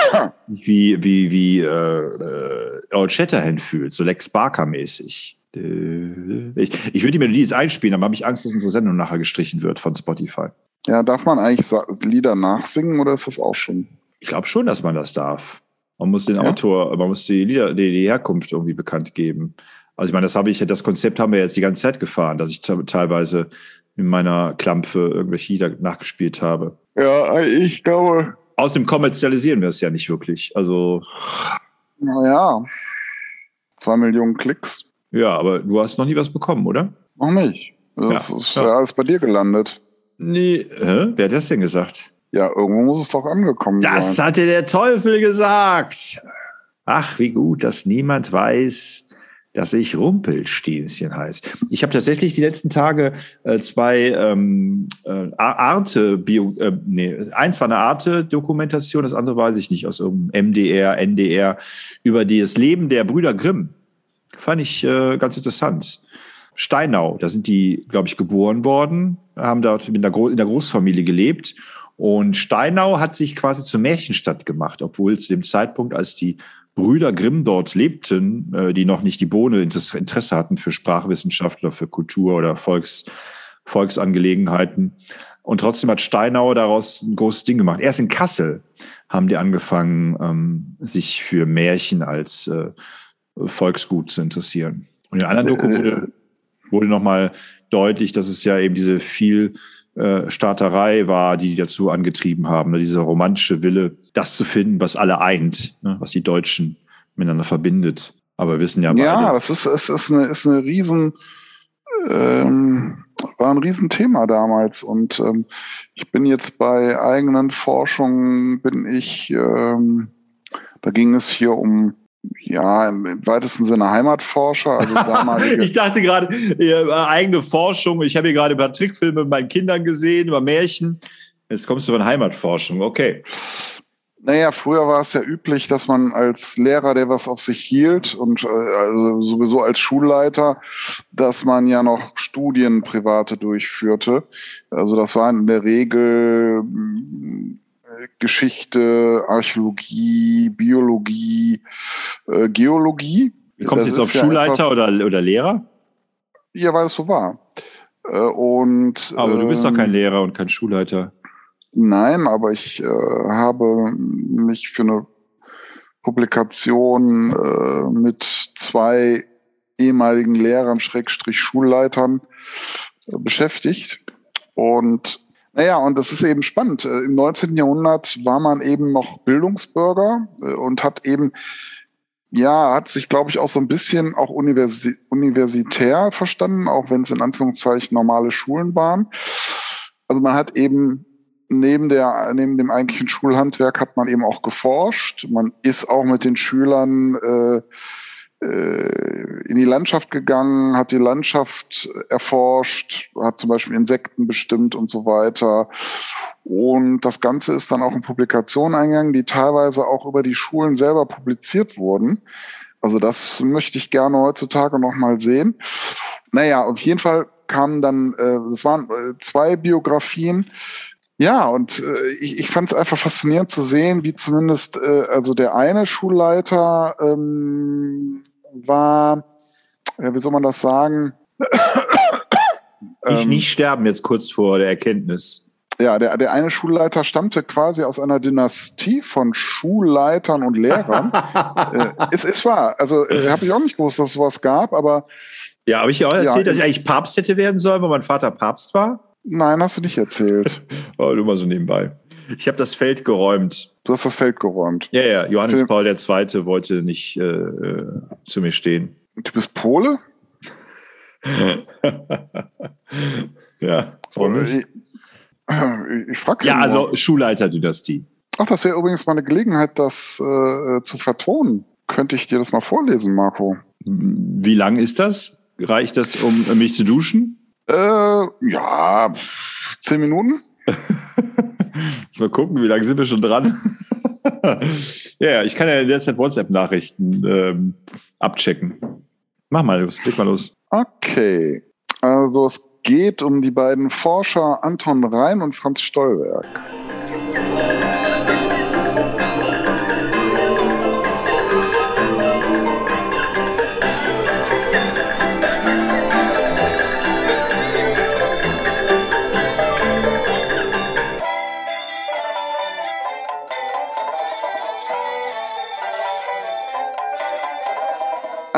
wie wie, wie äh, äh, Earl Shatterhand fühlt, so Lex Barker-mäßig. Ich, ich würde die Melodie jetzt einspielen, aber habe ich Angst, dass unsere Sendung nachher gestrichen wird von Spotify. Ja, darf man eigentlich Lieder nachsingen oder ist das auch schon? Ich glaube schon, dass man das darf. Man muss den ja? Autor, man muss die Lieder, die, die Herkunft irgendwie bekannt geben. Also ich meine, das habe ich, das Konzept haben wir jetzt die ganze Zeit gefahren, dass ich teilweise in meiner Klampfe irgendwelche Lieder nachgespielt habe. Ja, ich glaube. Außerdem kommerzialisieren wir es ja nicht wirklich. Also. Naja. Zwei Millionen Klicks. Ja, aber du hast noch nie was bekommen, oder? Noch nicht. Das ja, ist ja. alles bei dir gelandet. Nee, hä? wer hat das denn gesagt? Ja, irgendwo muss es doch angekommen das sein. Das hatte der Teufel gesagt. Ach, wie gut, dass niemand weiß, dass ich Rumpelstilzchen heiße. Ich habe tatsächlich die letzten Tage äh, zwei ähm, äh, Arte, Bio, äh, nee, eins war eine Arte-Dokumentation, das andere weiß ich nicht, aus irgendeinem MDR, NDR, über das Leben der Brüder Grimm. Fand ich äh, ganz interessant. Steinau, da sind die, glaube ich, geboren worden, haben dort in der, Gro in der Großfamilie gelebt und Steinau hat sich quasi zur Märchenstadt gemacht, obwohl zu dem Zeitpunkt, als die Brüder Grimm dort lebten, äh, die noch nicht die Bohne Interesse hatten für Sprachwissenschaftler, für Kultur oder Volks, Volksangelegenheiten. Und trotzdem hat Steinau daraus ein großes Ding gemacht. Erst in Kassel haben die angefangen, ähm, sich für Märchen als äh, Volksgut zu interessieren. Und in anderen Doku wurde, wurde nochmal deutlich, dass es ja eben diese viel äh, Starterei war, die, die dazu angetrieben haben, ne? dieser romantische Wille, das zu finden, was alle eint, ne? was die Deutschen miteinander verbindet. Aber wir wissen ja beide. Ja, das ist, es ist eine, ist eine riesen, ähm, war ein Riesenthema damals. Und ähm, ich bin jetzt bei eigenen Forschungen, bin ich, ähm, da ging es hier um ja, im weitesten Sinne Heimatforscher. Also ich dachte gerade, eigene Forschung. Ich habe hier gerade über Trickfilme mit meinen Kindern gesehen, über Märchen. Jetzt kommst du von Heimatforschung, okay. Naja, früher war es ja üblich, dass man als Lehrer, der was auf sich hielt und äh, also sowieso als Schulleiter, dass man ja noch Studien private durchführte. Also das war in der Regel Geschichte, Archäologie, Biologie, äh, Geologie. Wie kommst du jetzt auf Schulleiter ja oder, oder Lehrer? Ja, weil es so war. Äh, und, aber du bist doch kein ähm, Lehrer und kein Schulleiter. Nein, aber ich äh, habe mich für eine Publikation äh, mit zwei ehemaligen Lehrern, Schrägstrich Schulleitern äh, beschäftigt. Und naja, und das ist eben spannend. Äh, Im 19. Jahrhundert war man eben noch Bildungsbürger äh, und hat eben, ja, hat sich, glaube ich, auch so ein bisschen auch universi universitär verstanden, auch wenn es in Anführungszeichen normale Schulen waren. Also man hat eben neben der, neben dem eigentlichen Schulhandwerk hat man eben auch geforscht. Man ist auch mit den Schülern äh, in die Landschaft gegangen, hat die Landschaft erforscht, hat zum Beispiel Insekten bestimmt und so weiter. Und das Ganze ist dann auch in Publikationen eingegangen, die teilweise auch über die Schulen selber publiziert wurden. Also das möchte ich gerne heutzutage noch mal sehen. Naja, auf jeden Fall kamen dann, äh, es waren äh, zwei Biografien. Ja, und äh, ich, ich fand es einfach faszinierend zu sehen, wie zumindest, äh, also der eine Schulleiter ähm, war, äh, wie soll man das sagen? Nicht, nicht sterben jetzt kurz vor der Erkenntnis. Ja, der, der eine Schulleiter stammte quasi aus einer Dynastie von Schulleitern und Lehrern. äh, es ist wahr. Also äh, habe ich auch nicht gewusst, dass es sowas gab, aber. Ja, habe ich ja auch erzählt, ja, dass ich eigentlich Papst hätte werden sollen, weil mein Vater Papst war? Nein, hast du nicht erzählt. oh, nur mal so nebenbei. Ich habe das Feld geräumt. Du hast das Feld geräumt. Ja, ja. Johannes Paul II. wollte nicht äh, äh, zu mir stehen. Du bist Pole? ja, warum nicht? Ich, ich frage Ja, also Schulleiterdynastie. Ach, das wäre übrigens mal eine Gelegenheit, das äh, zu vertonen. Könnte ich dir das mal vorlesen, Marco? Wie lang ist das? Reicht das, um mich zu duschen? Äh, ja, zehn Minuten. mal gucken, wie lange sind wir schon dran? ja, ich kann ja derzeit WhatsApp-Nachrichten ähm, abchecken. Mach mal los, leg mal los. Okay. Also es geht um die beiden Forscher Anton Rhein und Franz Stollwerk.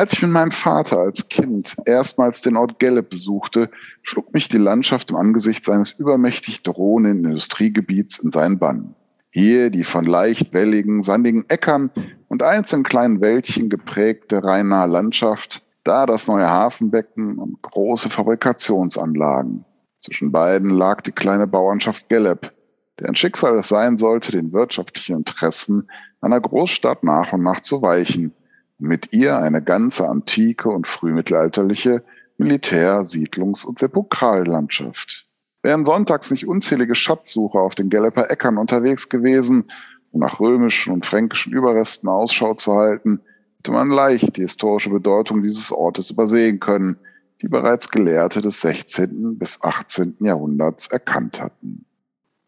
Als ich mit meinem Vater als Kind erstmals den Ort Gelle besuchte, schlug mich die Landschaft im Angesicht seines übermächtig drohenden Industriegebiets in seinen Bann. Hier die von leicht welligen, sandigen Äckern und einzelnen kleinen Wäldchen geprägte rheinahe Landschaft, da das neue Hafenbecken und große Fabrikationsanlagen. Zwischen beiden lag die kleine Bauernschaft Gelleb, deren Schicksal es sein sollte, den wirtschaftlichen Interessen einer Großstadt nach und nach zu weichen – mit ihr eine ganze antike und frühmittelalterliche Militär-, Siedlungs- und Sepulkrallandschaft. Wären sonntags nicht unzählige Schatzsucher auf den Gelleper Äckern unterwegs gewesen, um nach römischen und fränkischen Überresten Ausschau zu halten, hätte man leicht die historische Bedeutung dieses Ortes übersehen können, die bereits Gelehrte des 16. bis 18. Jahrhunderts erkannt hatten.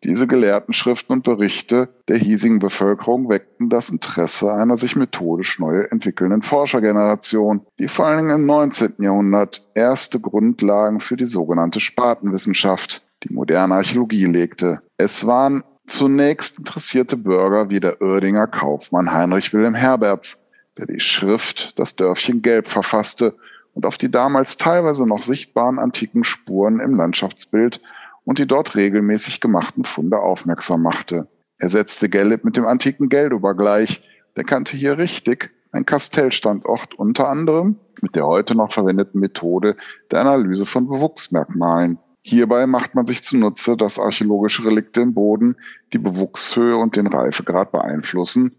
Diese gelehrten Schriften und Berichte der hiesigen Bevölkerung weckten das Interesse einer sich methodisch neu entwickelnden Forschergeneration, die vor allen Dingen im 19. Jahrhundert erste Grundlagen für die sogenannte Spatenwissenschaft, die moderne Archäologie legte. Es waren zunächst interessierte Bürger wie der Oerdinger Kaufmann Heinrich Wilhelm Herberts, der die Schrift Das Dörfchen Gelb verfasste und auf die damals teilweise noch sichtbaren antiken Spuren im Landschaftsbild und die dort regelmäßig gemachten Funde aufmerksam machte. Er setzte Gellib mit dem antiken Geldober gleich. Der kannte hier richtig ein Kastellstandort unter anderem mit der heute noch verwendeten Methode der Analyse von Bewuchsmerkmalen. Hierbei macht man sich zunutze, dass archäologische Relikte im Boden die Bewuchshöhe und den Reifegrad beeinflussen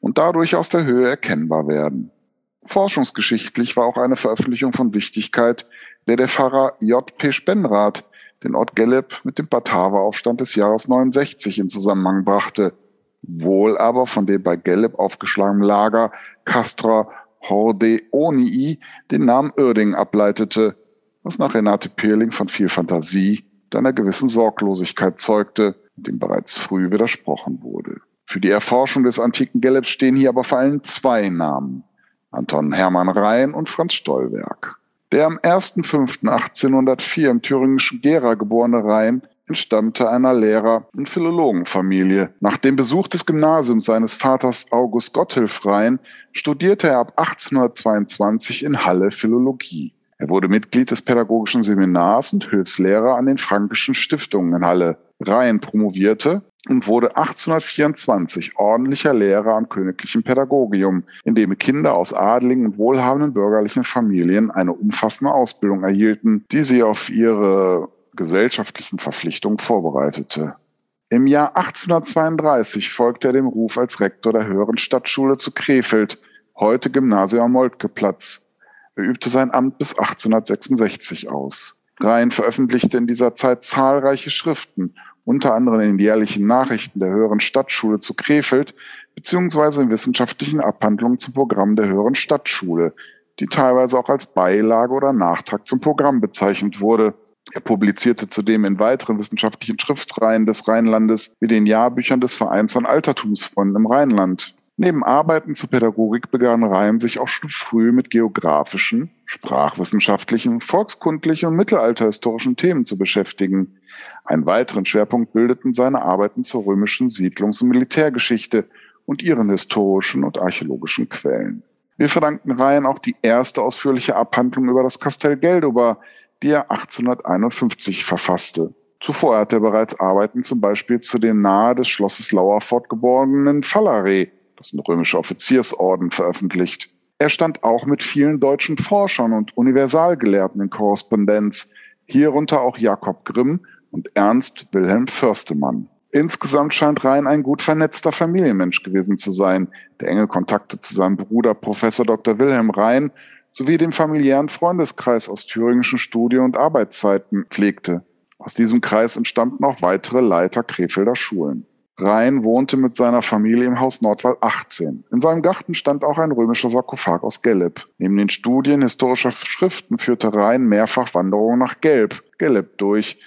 und dadurch aus der Höhe erkennbar werden. Forschungsgeschichtlich war auch eine Veröffentlichung von Wichtigkeit, der der Pfarrer J. P. Spenrath den Ort Gelleb mit dem Bataver-Aufstand des Jahres 69 in Zusammenhang brachte, wohl aber von dem bei Gelleb aufgeschlagenen Lager Castra Hordeonii den Namen Uerdingen ableitete, was nach Renate Peerling von viel Fantasie und einer gewissen Sorglosigkeit zeugte, dem bereits früh widersprochen wurde. Für die Erforschung des antiken Gellebs stehen hier aber vor allem zwei Namen. Anton Hermann Rhein und Franz Stollwerk. Der am 1.5.1804 im thüringischen Gera geborene Rhein entstammte einer Lehrer- und Philologenfamilie. Nach dem Besuch des Gymnasiums seines Vaters August Gotthilf Rhein studierte er ab 1822 in Halle Philologie. Er wurde Mitglied des pädagogischen Seminars und Hilfslehrer an den Frankischen Stiftungen in Halle. Rhein promovierte und wurde 1824 ordentlicher Lehrer am Königlichen Pädagogium, in dem Kinder aus adligen und wohlhabenden bürgerlichen Familien eine umfassende Ausbildung erhielten, die sie auf ihre gesellschaftlichen Verpflichtungen vorbereitete. Im Jahr 1832 folgte er dem Ruf als Rektor der Höheren Stadtschule zu Krefeld, heute Gymnasium Moltkeplatz. Er übte sein Amt bis 1866 aus. Rhein veröffentlichte in dieser Zeit zahlreiche Schriften, unter anderem in den jährlichen Nachrichten der Höheren Stadtschule zu Krefeld, beziehungsweise in wissenschaftlichen Abhandlungen zum Programm der Höheren Stadtschule, die teilweise auch als Beilage oder Nachtrag zum Programm bezeichnet wurde. Er publizierte zudem in weiteren wissenschaftlichen Schriftreihen des Rheinlandes wie den Jahrbüchern des Vereins von Altertumsfreunden im Rheinland. Neben Arbeiten zur Pädagogik begann Reim sich auch schon früh mit geografischen, sprachwissenschaftlichen, volkskundlichen und mittelalterhistorischen Themen zu beschäftigen. Einen weiteren Schwerpunkt bildeten seine Arbeiten zur römischen Siedlungs- und Militärgeschichte und ihren historischen und archäologischen Quellen. Wir verdanken Rhein auch die erste ausführliche Abhandlung über das Kastell Geldober, die er 1851 verfasste. Zuvor hat er bereits Arbeiten zum Beispiel zu dem nahe des Schlosses Lauerfort geborenen Fallare, das ist ein römischer Offiziersorden, veröffentlicht. Er stand auch mit vielen deutschen Forschern und Universalgelehrten in Korrespondenz, hierunter auch Jakob Grimm und Ernst Wilhelm Förstemann. Insgesamt scheint Rhein ein gut vernetzter Familienmensch gewesen zu sein, der enge Kontakte zu seinem Bruder Professor Dr. Wilhelm Rhein sowie dem familiären Freundeskreis aus thüringischen Studie- und Arbeitszeiten pflegte. Aus diesem Kreis entstammten auch weitere Leiter Krefelder Schulen. Rhein wohnte mit seiner Familie im Haus Nordwall 18. In seinem Garten stand auch ein römischer Sarkophag aus Gelb. Neben den Studien historischer Schriften führte Rhein mehrfach Wanderungen nach Gelb, Gelb durch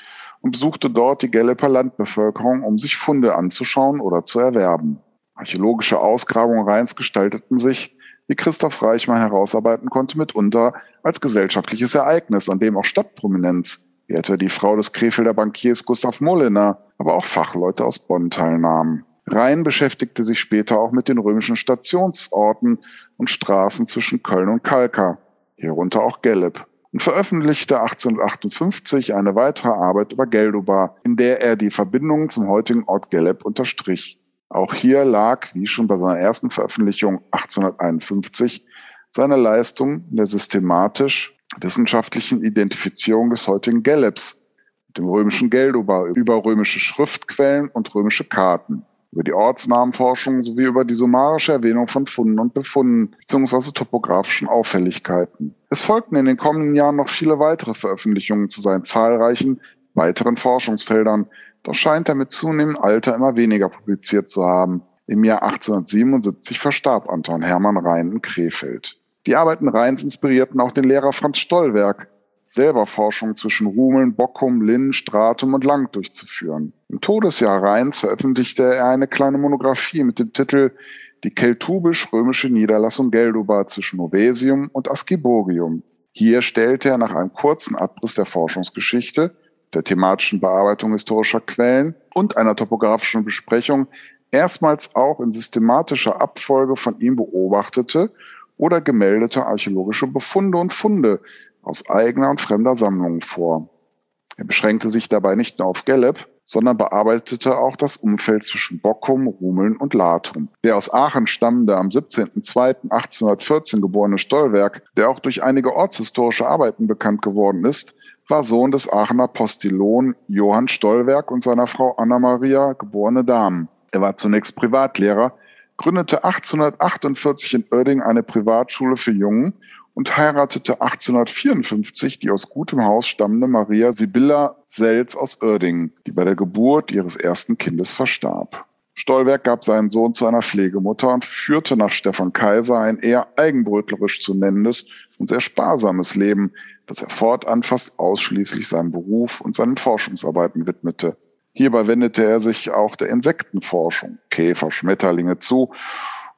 und besuchte dort die Gelleper Landbevölkerung, um sich Funde anzuschauen oder zu erwerben. Archäologische Ausgrabungen Rheins gestalteten sich, wie Christoph Reichmann herausarbeiten konnte, mitunter als gesellschaftliches Ereignis, an dem auch Stadtprominenz, wie etwa die Frau des Krefelder Bankiers Gustav Mollener, aber auch Fachleute aus Bonn teilnahmen. Rhein beschäftigte sich später auch mit den römischen Stationsorten und Straßen zwischen Köln und Kalkar, hierunter auch Gelleb, und veröffentlichte 1858 eine weitere Arbeit über Geldobar, in der er die Verbindungen zum heutigen Ort Gelleb unterstrich. Auch hier lag, wie schon bei seiner ersten Veröffentlichung 1851, seine Leistung in der systematisch wissenschaftlichen Identifizierung des heutigen Gellebs, dem römischen Geldobar, über römische Schriftquellen und römische Karten, über die Ortsnamenforschung sowie über die summarische Erwähnung von Funden und Befunden bzw. topografischen Auffälligkeiten. Es folgten in den kommenden Jahren noch viele weitere Veröffentlichungen zu seinen zahlreichen weiteren Forschungsfeldern, doch scheint er mit zunehmendem Alter immer weniger publiziert zu haben. Im Jahr 1877 verstarb Anton Hermann Rhein in Krefeld. Die Arbeiten Rheins inspirierten auch den Lehrer Franz Stollwerk, selber Forschung zwischen Rumeln, Bockum, Linn, Stratum und Lang durchzuführen. Im Todesjahr Rheins veröffentlichte er eine kleine Monographie mit dem Titel Die keltubisch-römische Niederlassung Gelduba zwischen Novesium und Ascibogium. Hier stellte er nach einem kurzen Abriss der Forschungsgeschichte der thematischen Bearbeitung historischer Quellen und einer topografischen Besprechung erstmals auch in systematischer Abfolge von ihm beobachtete oder gemeldete archäologische Befunde und Funde aus eigener und fremder Sammlung vor. Er beschränkte sich dabei nicht nur auf Gelleb, sondern bearbeitete auch das Umfeld zwischen Bockum, Rumeln und Latum. Der aus Aachen stammende, am 17.02.1814 geborene Stollwerk, der auch durch einige ortshistorische Arbeiten bekannt geworden ist, war Sohn des Aachener Postilon Johann Stollwerk und seiner Frau Anna Maria, geborene Damen. Er war zunächst Privatlehrer, gründete 1848 in Oerding eine Privatschule für Jungen und heiratete 1854 die aus gutem Haus stammende Maria Sibylla Selz aus Oerding, die bei der Geburt ihres ersten Kindes verstarb. Stollwerk gab seinen Sohn zu einer Pflegemutter und führte nach Stefan Kaiser ein eher eigenbrötlerisch zu nennendes und sehr sparsames Leben, das er fortan fast ausschließlich seinem Beruf und seinen Forschungsarbeiten widmete. Hierbei wendete er sich auch der Insektenforschung, Käfer, Schmetterlinge zu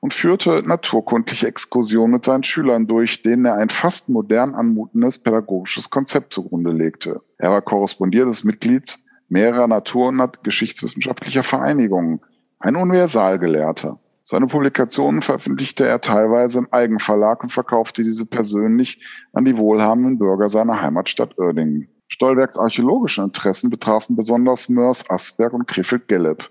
und führte naturkundliche Exkursionen mit seinen Schülern durch, denen er ein fast modern anmutendes pädagogisches Konzept zugrunde legte. Er war korrespondiertes Mitglied mehrerer Natur- und Geschichtswissenschaftlicher Vereinigungen, ein Universalgelehrter. Seine Publikationen veröffentlichte er teilweise im Eigenverlag und verkaufte diese persönlich an die wohlhabenden Bürger seiner Heimatstadt Oerdingen. Stolbergs archäologische Interessen betrafen besonders Mörs, Asberg und Krefeld-Gelleb.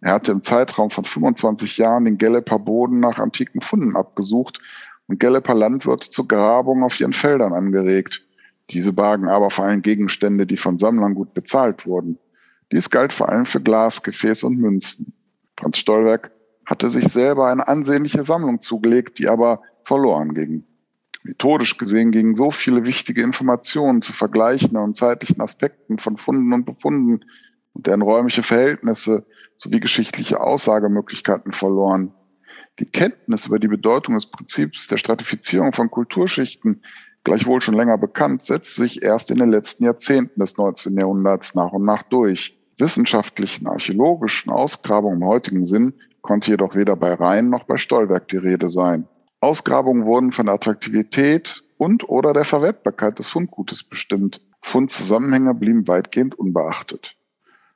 Er hatte im Zeitraum von 25 Jahren den Gelleper Boden nach antiken Funden abgesucht und Gelleper Landwirte zur Grabung auf ihren Feldern angeregt. Diese bargen aber vor allem Gegenstände, die von Sammlern gut bezahlt wurden. Dies galt vor allem für Glasgefäße und Münzen. Franz Stollwerk hatte sich selber eine ansehnliche Sammlung zugelegt, die aber verloren ging. Methodisch gesehen gingen so viele wichtige Informationen zu vergleichenden und zeitlichen Aspekten von Funden und Befunden und deren räumliche Verhältnisse sowie geschichtliche Aussagemöglichkeiten verloren. Die Kenntnis über die Bedeutung des Prinzips der Stratifizierung von Kulturschichten, gleichwohl schon länger bekannt, setzt sich erst in den letzten Jahrzehnten des 19. Jahrhunderts nach und nach durch. Wissenschaftlichen, archäologischen Ausgrabungen im heutigen Sinn konnte jedoch weder bei Rhein noch bei Stollwerk die Rede sein. Ausgrabungen wurden von der Attraktivität und oder der Verwertbarkeit des Fundgutes bestimmt. Fundzusammenhänge blieben weitgehend unbeachtet.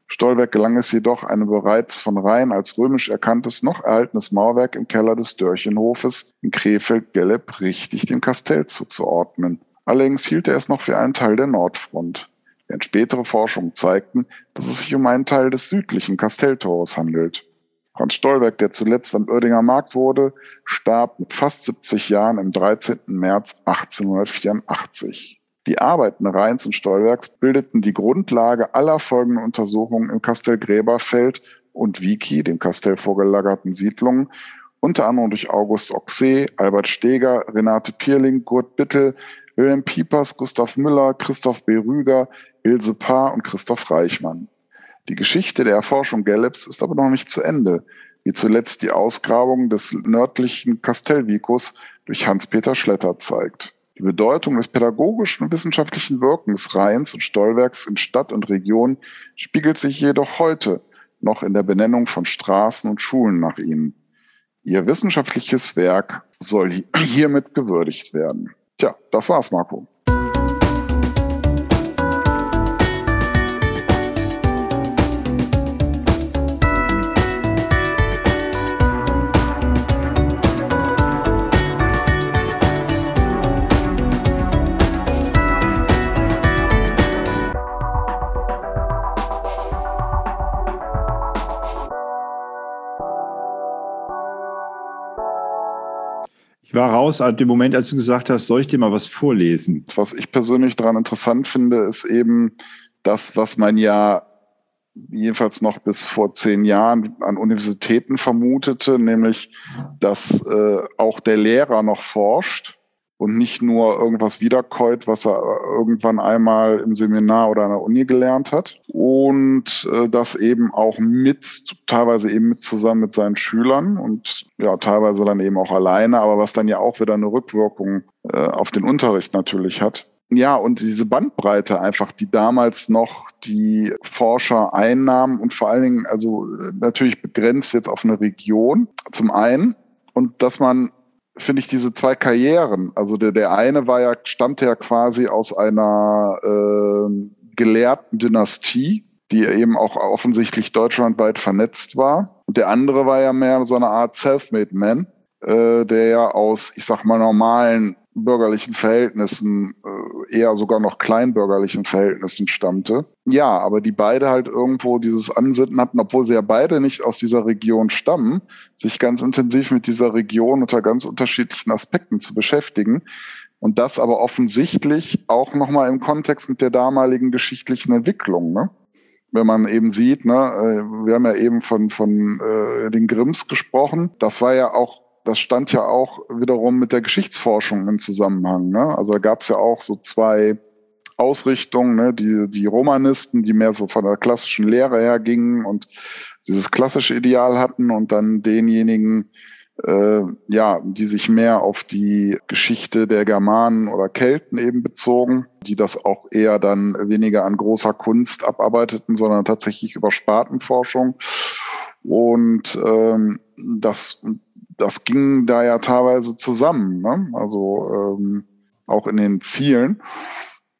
Stollwerk gelang es jedoch, ein bereits von Rhein als römisch erkanntes, noch erhaltenes Mauerwerk im Keller des Dörchenhofes in Krefeld-Gelleb richtig dem Kastell zuzuordnen. Allerdings hielt er es noch für einen Teil der Nordfront, während spätere Forschungen zeigten, dass es sich um einen Teil des südlichen Kastelltores handelt. Franz Stollwerk, der zuletzt am Oerdinger Markt wurde, starb mit fast 70 Jahren im 13. März 1884. Die Arbeiten Rheins und Stollwerks bildeten die Grundlage aller folgenden Untersuchungen im Kastell Gräberfeld und Wiki, dem Kastell vorgelagerten Siedlungen, unter anderem durch August Ochsee, Albert Steger, Renate Pierling, Kurt Bittel, Wilhelm Piepers, Gustav Müller, Christoph B. Rüger, Ilse Paar und Christoph Reichmann. Die Geschichte der Erforschung Gallups ist aber noch nicht zu Ende, wie zuletzt die Ausgrabung des nördlichen Kastellvikus durch Hans-Peter Schletter zeigt. Die Bedeutung des pädagogischen und wissenschaftlichen Wirkens Rheins und Stollwerks in Stadt und Region spiegelt sich jedoch heute noch in der Benennung von Straßen und Schulen nach ihnen. Ihr wissenschaftliches Werk soll hiermit gewürdigt werden. Tja, das war's, Marco. War raus an dem Moment, als du gesagt hast, soll ich dir mal was vorlesen? Was ich persönlich daran interessant finde, ist eben das, was man ja jedenfalls noch bis vor zehn Jahren an Universitäten vermutete, nämlich, dass äh, auch der Lehrer noch forscht und nicht nur irgendwas wiederkäut, was er irgendwann einmal im Seminar oder an der Uni gelernt hat. Und äh, das eben auch mit, teilweise eben mit zusammen mit seinen Schülern und ja, teilweise dann eben auch alleine, aber was dann ja auch wieder eine Rückwirkung äh, auf den Unterricht natürlich hat. Ja, und diese Bandbreite einfach, die damals noch die Forscher einnahmen und vor allen Dingen, also äh, natürlich begrenzt jetzt auf eine Region zum einen und dass man finde ich diese zwei Karrieren. Also der, der eine war ja, stammte ja quasi aus einer äh, gelehrten Dynastie, die eben auch offensichtlich deutschlandweit vernetzt war. Und der andere war ja mehr so eine Art Self-Made Man, äh, der ja aus, ich sag mal, normalen bürgerlichen Verhältnissen, äh, eher sogar noch kleinbürgerlichen Verhältnissen stammte. Ja, aber die beide halt irgendwo dieses Ansinnen hatten, obwohl sie ja beide nicht aus dieser Region stammen, sich ganz intensiv mit dieser Region unter ganz unterschiedlichen Aspekten zu beschäftigen. Und das aber offensichtlich auch nochmal im Kontext mit der damaligen geschichtlichen Entwicklung. Ne? wenn man eben sieht, ne, äh, wir haben ja eben von, von äh, den Grimms gesprochen, das war ja auch das stand ja auch wiederum mit der Geschichtsforschung im Zusammenhang. Ne? Also da gab es ja auch so zwei Ausrichtungen, ne? die, die Romanisten, die mehr so von der klassischen Lehre her gingen und dieses klassische Ideal hatten und dann denjenigen, äh, ja, die sich mehr auf die Geschichte der Germanen oder Kelten eben bezogen, die das auch eher dann weniger an großer Kunst abarbeiteten, sondern tatsächlich über Spartenforschung. Und ähm, das, das ging da ja teilweise zusammen, ne? also ähm, auch in den Zielen.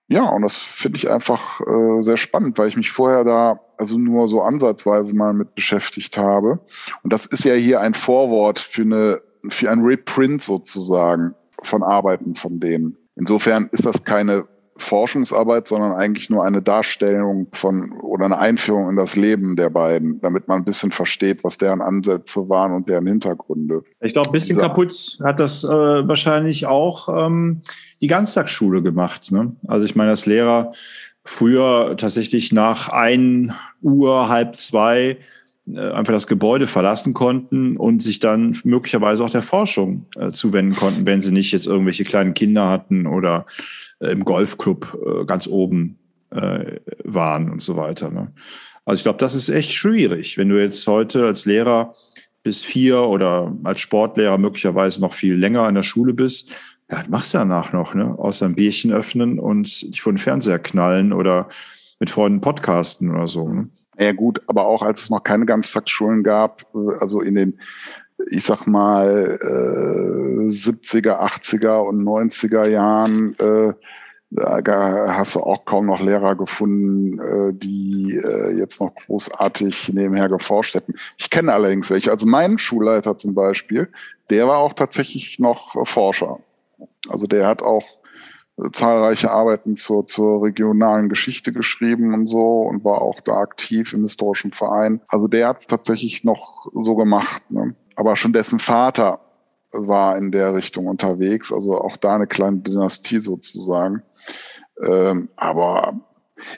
Ja, und das finde ich einfach äh, sehr spannend, weil ich mich vorher da also nur so ansatzweise mal mit beschäftigt habe. Und das ist ja hier ein Vorwort für eine für ein Reprint sozusagen von Arbeiten von denen. Insofern ist das keine Forschungsarbeit, sondern eigentlich nur eine Darstellung von oder eine Einführung in das Leben der beiden, damit man ein bisschen versteht, was deren Ansätze waren und deren Hintergründe. Ich glaube, ein bisschen Dieser kaputt hat das äh, wahrscheinlich auch ähm, die Ganztagsschule gemacht. Ne? Also ich meine, als Lehrer früher tatsächlich nach ein Uhr, halb zwei äh, einfach das Gebäude verlassen konnten und sich dann möglicherweise auch der Forschung äh, zuwenden konnten, wenn sie nicht jetzt irgendwelche kleinen Kinder hatten oder im Golfclub äh, ganz oben äh, waren und so weiter. Ne? Also ich glaube, das ist echt schwierig, wenn du jetzt heute als Lehrer bis vier oder als Sportlehrer möglicherweise noch viel länger in der Schule bist. Ja, was machst du danach noch, ne? Außer ein Bierchen öffnen und dich vor den Fernseher knallen oder mit Freunden podcasten oder so. Ne? Ja gut, aber auch als es noch keine Ganztagsschulen gab, äh, also in den, ich sag mal, äh, 70er, 80er und 90er Jahren, äh, da hast du auch kaum noch Lehrer gefunden, äh, die äh, jetzt noch großartig nebenher geforscht hätten. Ich kenne allerdings welche. Also mein Schulleiter zum Beispiel, der war auch tatsächlich noch Forscher. Also der hat auch zahlreiche Arbeiten zur, zur regionalen Geschichte geschrieben und so und war auch da aktiv im historischen Verein. Also der hat es tatsächlich noch so gemacht. Ne? Aber schon dessen Vater war in der Richtung unterwegs, also auch da eine kleine Dynastie sozusagen. Ähm, aber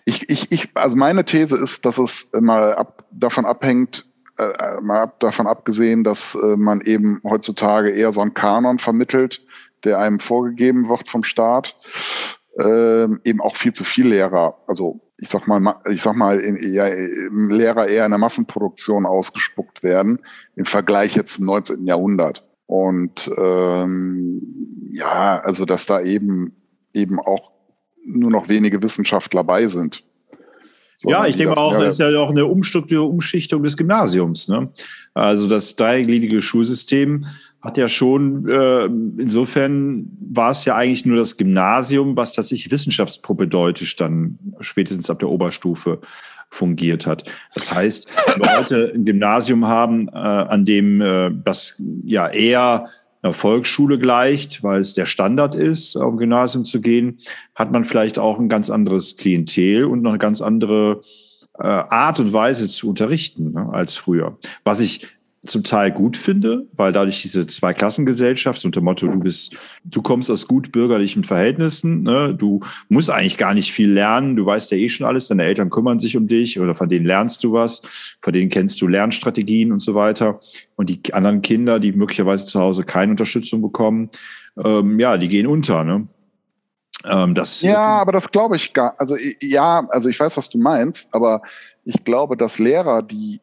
ich, ich, ich, also meine These ist, dass es mal ab, davon abhängt, äh, mal ab, davon abgesehen, dass äh, man eben heutzutage eher so einen Kanon vermittelt, der einem vorgegeben wird vom Staat, ähm, eben auch viel zu viel Lehrer, also ich sag mal, ich sag mal, in, ja, Lehrer eher in der Massenproduktion ausgespuckt werden im Vergleich jetzt zum 19. Jahrhundert. Und ähm, ja, also dass da eben eben auch nur noch wenige Wissenschaftler bei sind. Ja, ich denke auch, das ist ja auch eine Umstrukturierung, Umschichtung des Gymnasiums. Ne? Also das dreigliedrige Schulsystem hat ja schon, äh, insofern war es ja eigentlich nur das Gymnasium, was tatsächlich wissenschaftspropedeutisch dann spätestens ab der Oberstufe fungiert hat. Das heißt, wenn wir heute ein Gymnasium haben, äh, an dem äh, das ja eher einer Volksschule gleicht, weil es der Standard ist, auf ein Gymnasium zu gehen, hat man vielleicht auch ein ganz anderes Klientel und noch eine ganz andere äh, Art und Weise zu unterrichten ne, als früher. Was ich zum Teil gut finde, weil dadurch diese Zweiklassengesellschaft unter Motto, du bist, du kommst aus gut bürgerlichen Verhältnissen, ne? du musst eigentlich gar nicht viel lernen, du weißt ja eh schon alles, deine Eltern kümmern sich um dich oder von denen lernst du was, von denen kennst du Lernstrategien und so weiter. Und die anderen Kinder, die möglicherweise zu Hause keine Unterstützung bekommen, ähm, ja, die gehen unter, ne? Ähm, ja, aber das glaube ich gar. Also ja, also ich weiß, was du meinst, aber ich glaube, dass Lehrer, die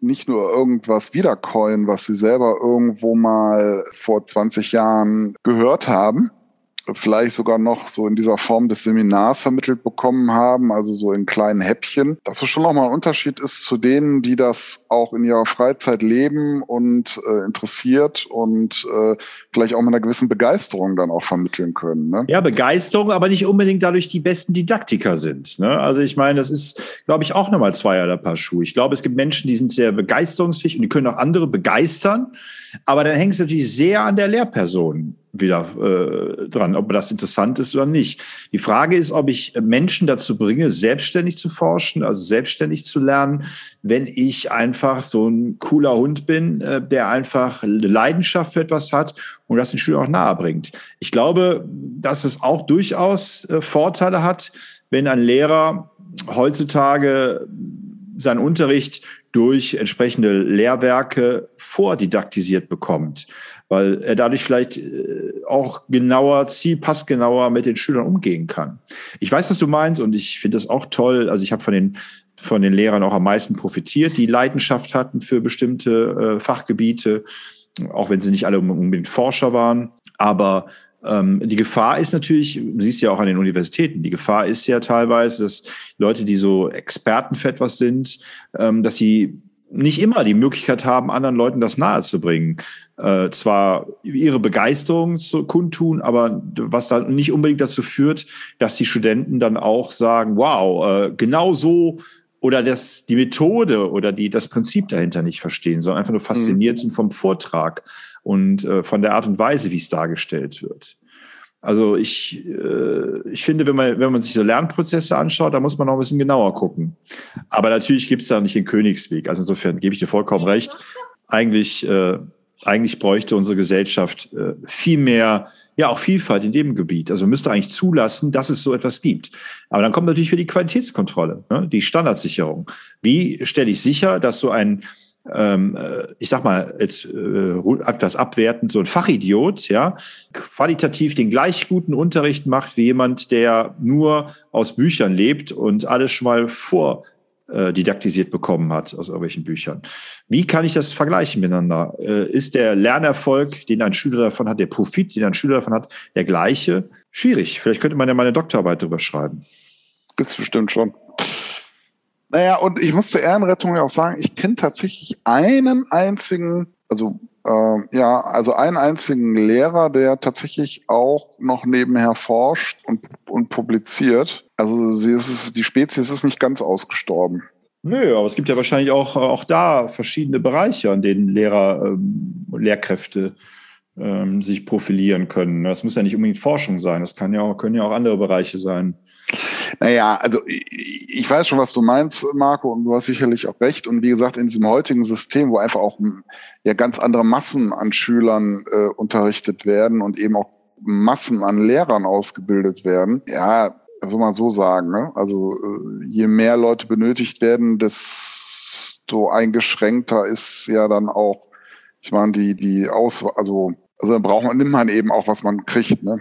nicht nur irgendwas wiedercoin, was sie selber irgendwo mal vor 20 Jahren gehört haben, vielleicht sogar noch so in dieser Form des Seminars vermittelt bekommen haben, also so in kleinen Häppchen, dass es schon nochmal ein Unterschied ist zu denen, die das auch in ihrer Freizeit leben und äh, interessiert und äh, vielleicht auch mit einer gewissen Begeisterung dann auch vermitteln können. Ne? Ja, Begeisterung, aber nicht unbedingt dadurch die besten Didaktiker sind. Ne? Also ich meine, das ist, glaube ich, auch nochmal zwei oder Paar Schuhe. Ich glaube, es gibt Menschen, die sind sehr begeisterungsfähig und die können auch andere begeistern. Aber dann hängt es natürlich sehr an der Lehrperson wieder äh, dran, ob das interessant ist oder nicht. Die Frage ist, ob ich Menschen dazu bringe, selbstständig zu forschen, also selbstständig zu lernen, wenn ich einfach so ein cooler Hund bin, äh, der einfach Leidenschaft für etwas hat und das den Schülern auch nahe bringt. Ich glaube, dass es auch durchaus äh, Vorteile hat, wenn ein Lehrer heutzutage seinen Unterricht durch entsprechende Lehrwerke vordidaktisiert bekommt weil er dadurch vielleicht äh, auch genauer, zielpassgenauer mit den Schülern umgehen kann. Ich weiß, was du meinst und ich finde das auch toll. Also ich habe von den von den Lehrern auch am meisten profitiert, die Leidenschaft hatten für bestimmte äh, Fachgebiete, auch wenn sie nicht alle unbedingt Forscher waren. Aber ähm, die Gefahr ist natürlich, du siehst ja auch an den Universitäten, die Gefahr ist ja teilweise, dass Leute, die so Experten für etwas sind, ähm, dass sie nicht immer die Möglichkeit haben, anderen Leuten das nahezubringen. Äh, zwar ihre Begeisterung zu kundtun, aber was dann nicht unbedingt dazu führt, dass die Studenten dann auch sagen, wow, äh, genau so oder das, die Methode oder die, das Prinzip dahinter nicht verstehen, sondern einfach nur fasziniert mhm. sind vom Vortrag und äh, von der Art und Weise, wie es dargestellt wird. Also ich, äh, ich finde, wenn man, wenn man sich so Lernprozesse anschaut, da muss man noch ein bisschen genauer gucken. Aber natürlich gibt es da nicht den Königsweg. Also insofern gebe ich dir vollkommen recht. Eigentlich äh, eigentlich bräuchte unsere Gesellschaft äh, viel mehr, ja auch Vielfalt in dem Gebiet. Also müsste eigentlich zulassen, dass es so etwas gibt. Aber dann kommt natürlich für die Qualitätskontrolle, ne? die Standardsicherung. Wie stelle ich sicher, dass so ein ähm, äh, ich sag mal, jetzt äh, etwas abwertend, so ein Fachidiot, ja, qualitativ den gleich guten Unterricht macht wie jemand, der nur aus Büchern lebt und alles schon mal vor äh, didaktisiert bekommen hat aus irgendwelchen Büchern. Wie kann ich das vergleichen miteinander? Äh, ist der Lernerfolg, den ein Schüler davon hat, der Profit, den ein Schüler davon hat, der gleiche? Schwierig. Vielleicht könnte man ja mal eine Doktorarbeit darüber schreiben. Gibt's bestimmt schon. Naja, und ich muss zur Ehrenrettung ja auch sagen, ich kenne tatsächlich einen einzigen, also äh, ja, also einen einzigen Lehrer, der tatsächlich auch noch nebenher forscht und, und publiziert. Also sie ist, die Spezies ist nicht ganz ausgestorben. Nö, aber es gibt ja wahrscheinlich auch, auch da verschiedene Bereiche, an denen Lehrer, ähm, Lehrkräfte ähm, sich profilieren können. Das muss ja nicht unbedingt Forschung sein, das kann ja auch, können ja auch andere Bereiche sein. Naja, also ich weiß schon, was du meinst, Marco, und du hast sicherlich auch recht. Und wie gesagt, in diesem heutigen System, wo einfach auch ja ganz andere Massen an Schülern äh, unterrichtet werden und eben auch Massen an Lehrern ausgebildet werden, ja, soll man so sagen, ne? Also äh, je mehr Leute benötigt werden, desto eingeschränkter ist ja dann auch, ich meine, die, die Aus, also, also braucht man, nimmt man eben auch, was man kriegt, ne?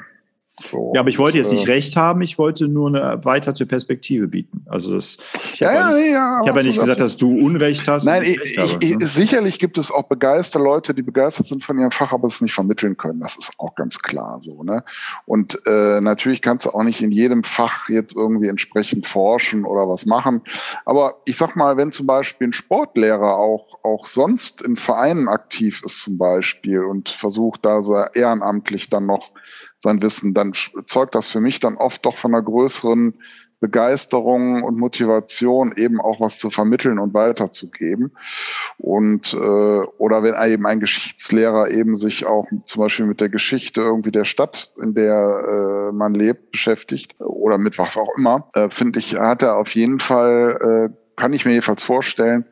So, ja, aber ich wollte jetzt nicht äh, recht haben, ich wollte nur eine erweiterte Perspektive bieten. Also das, ich habe ja, ja, nicht, ja, hab ja nicht gesagt, dass du Unrecht hast. Nein, ich, ich, habe, ne? sicherlich gibt es auch begeisterte Leute, die begeistert sind von ihrem Fach, aber es nicht vermitteln können. Das ist auch ganz klar so. Ne? Und äh, natürlich kannst du auch nicht in jedem Fach jetzt irgendwie entsprechend forschen oder was machen. Aber ich sag mal, wenn zum Beispiel ein Sportlehrer auch, auch sonst in Vereinen aktiv ist zum Beispiel und versucht da so ehrenamtlich dann noch sein Wissen, dann zeugt das für mich dann oft doch von einer größeren Begeisterung und Motivation, eben auch was zu vermitteln und weiterzugeben. Und äh, oder wenn eben ein Geschichtslehrer eben sich auch zum Beispiel mit der Geschichte irgendwie der Stadt, in der äh, man lebt, beschäftigt oder mit was auch immer, äh, finde ich, hat er auf jeden Fall, äh, kann ich mir jedenfalls vorstellen,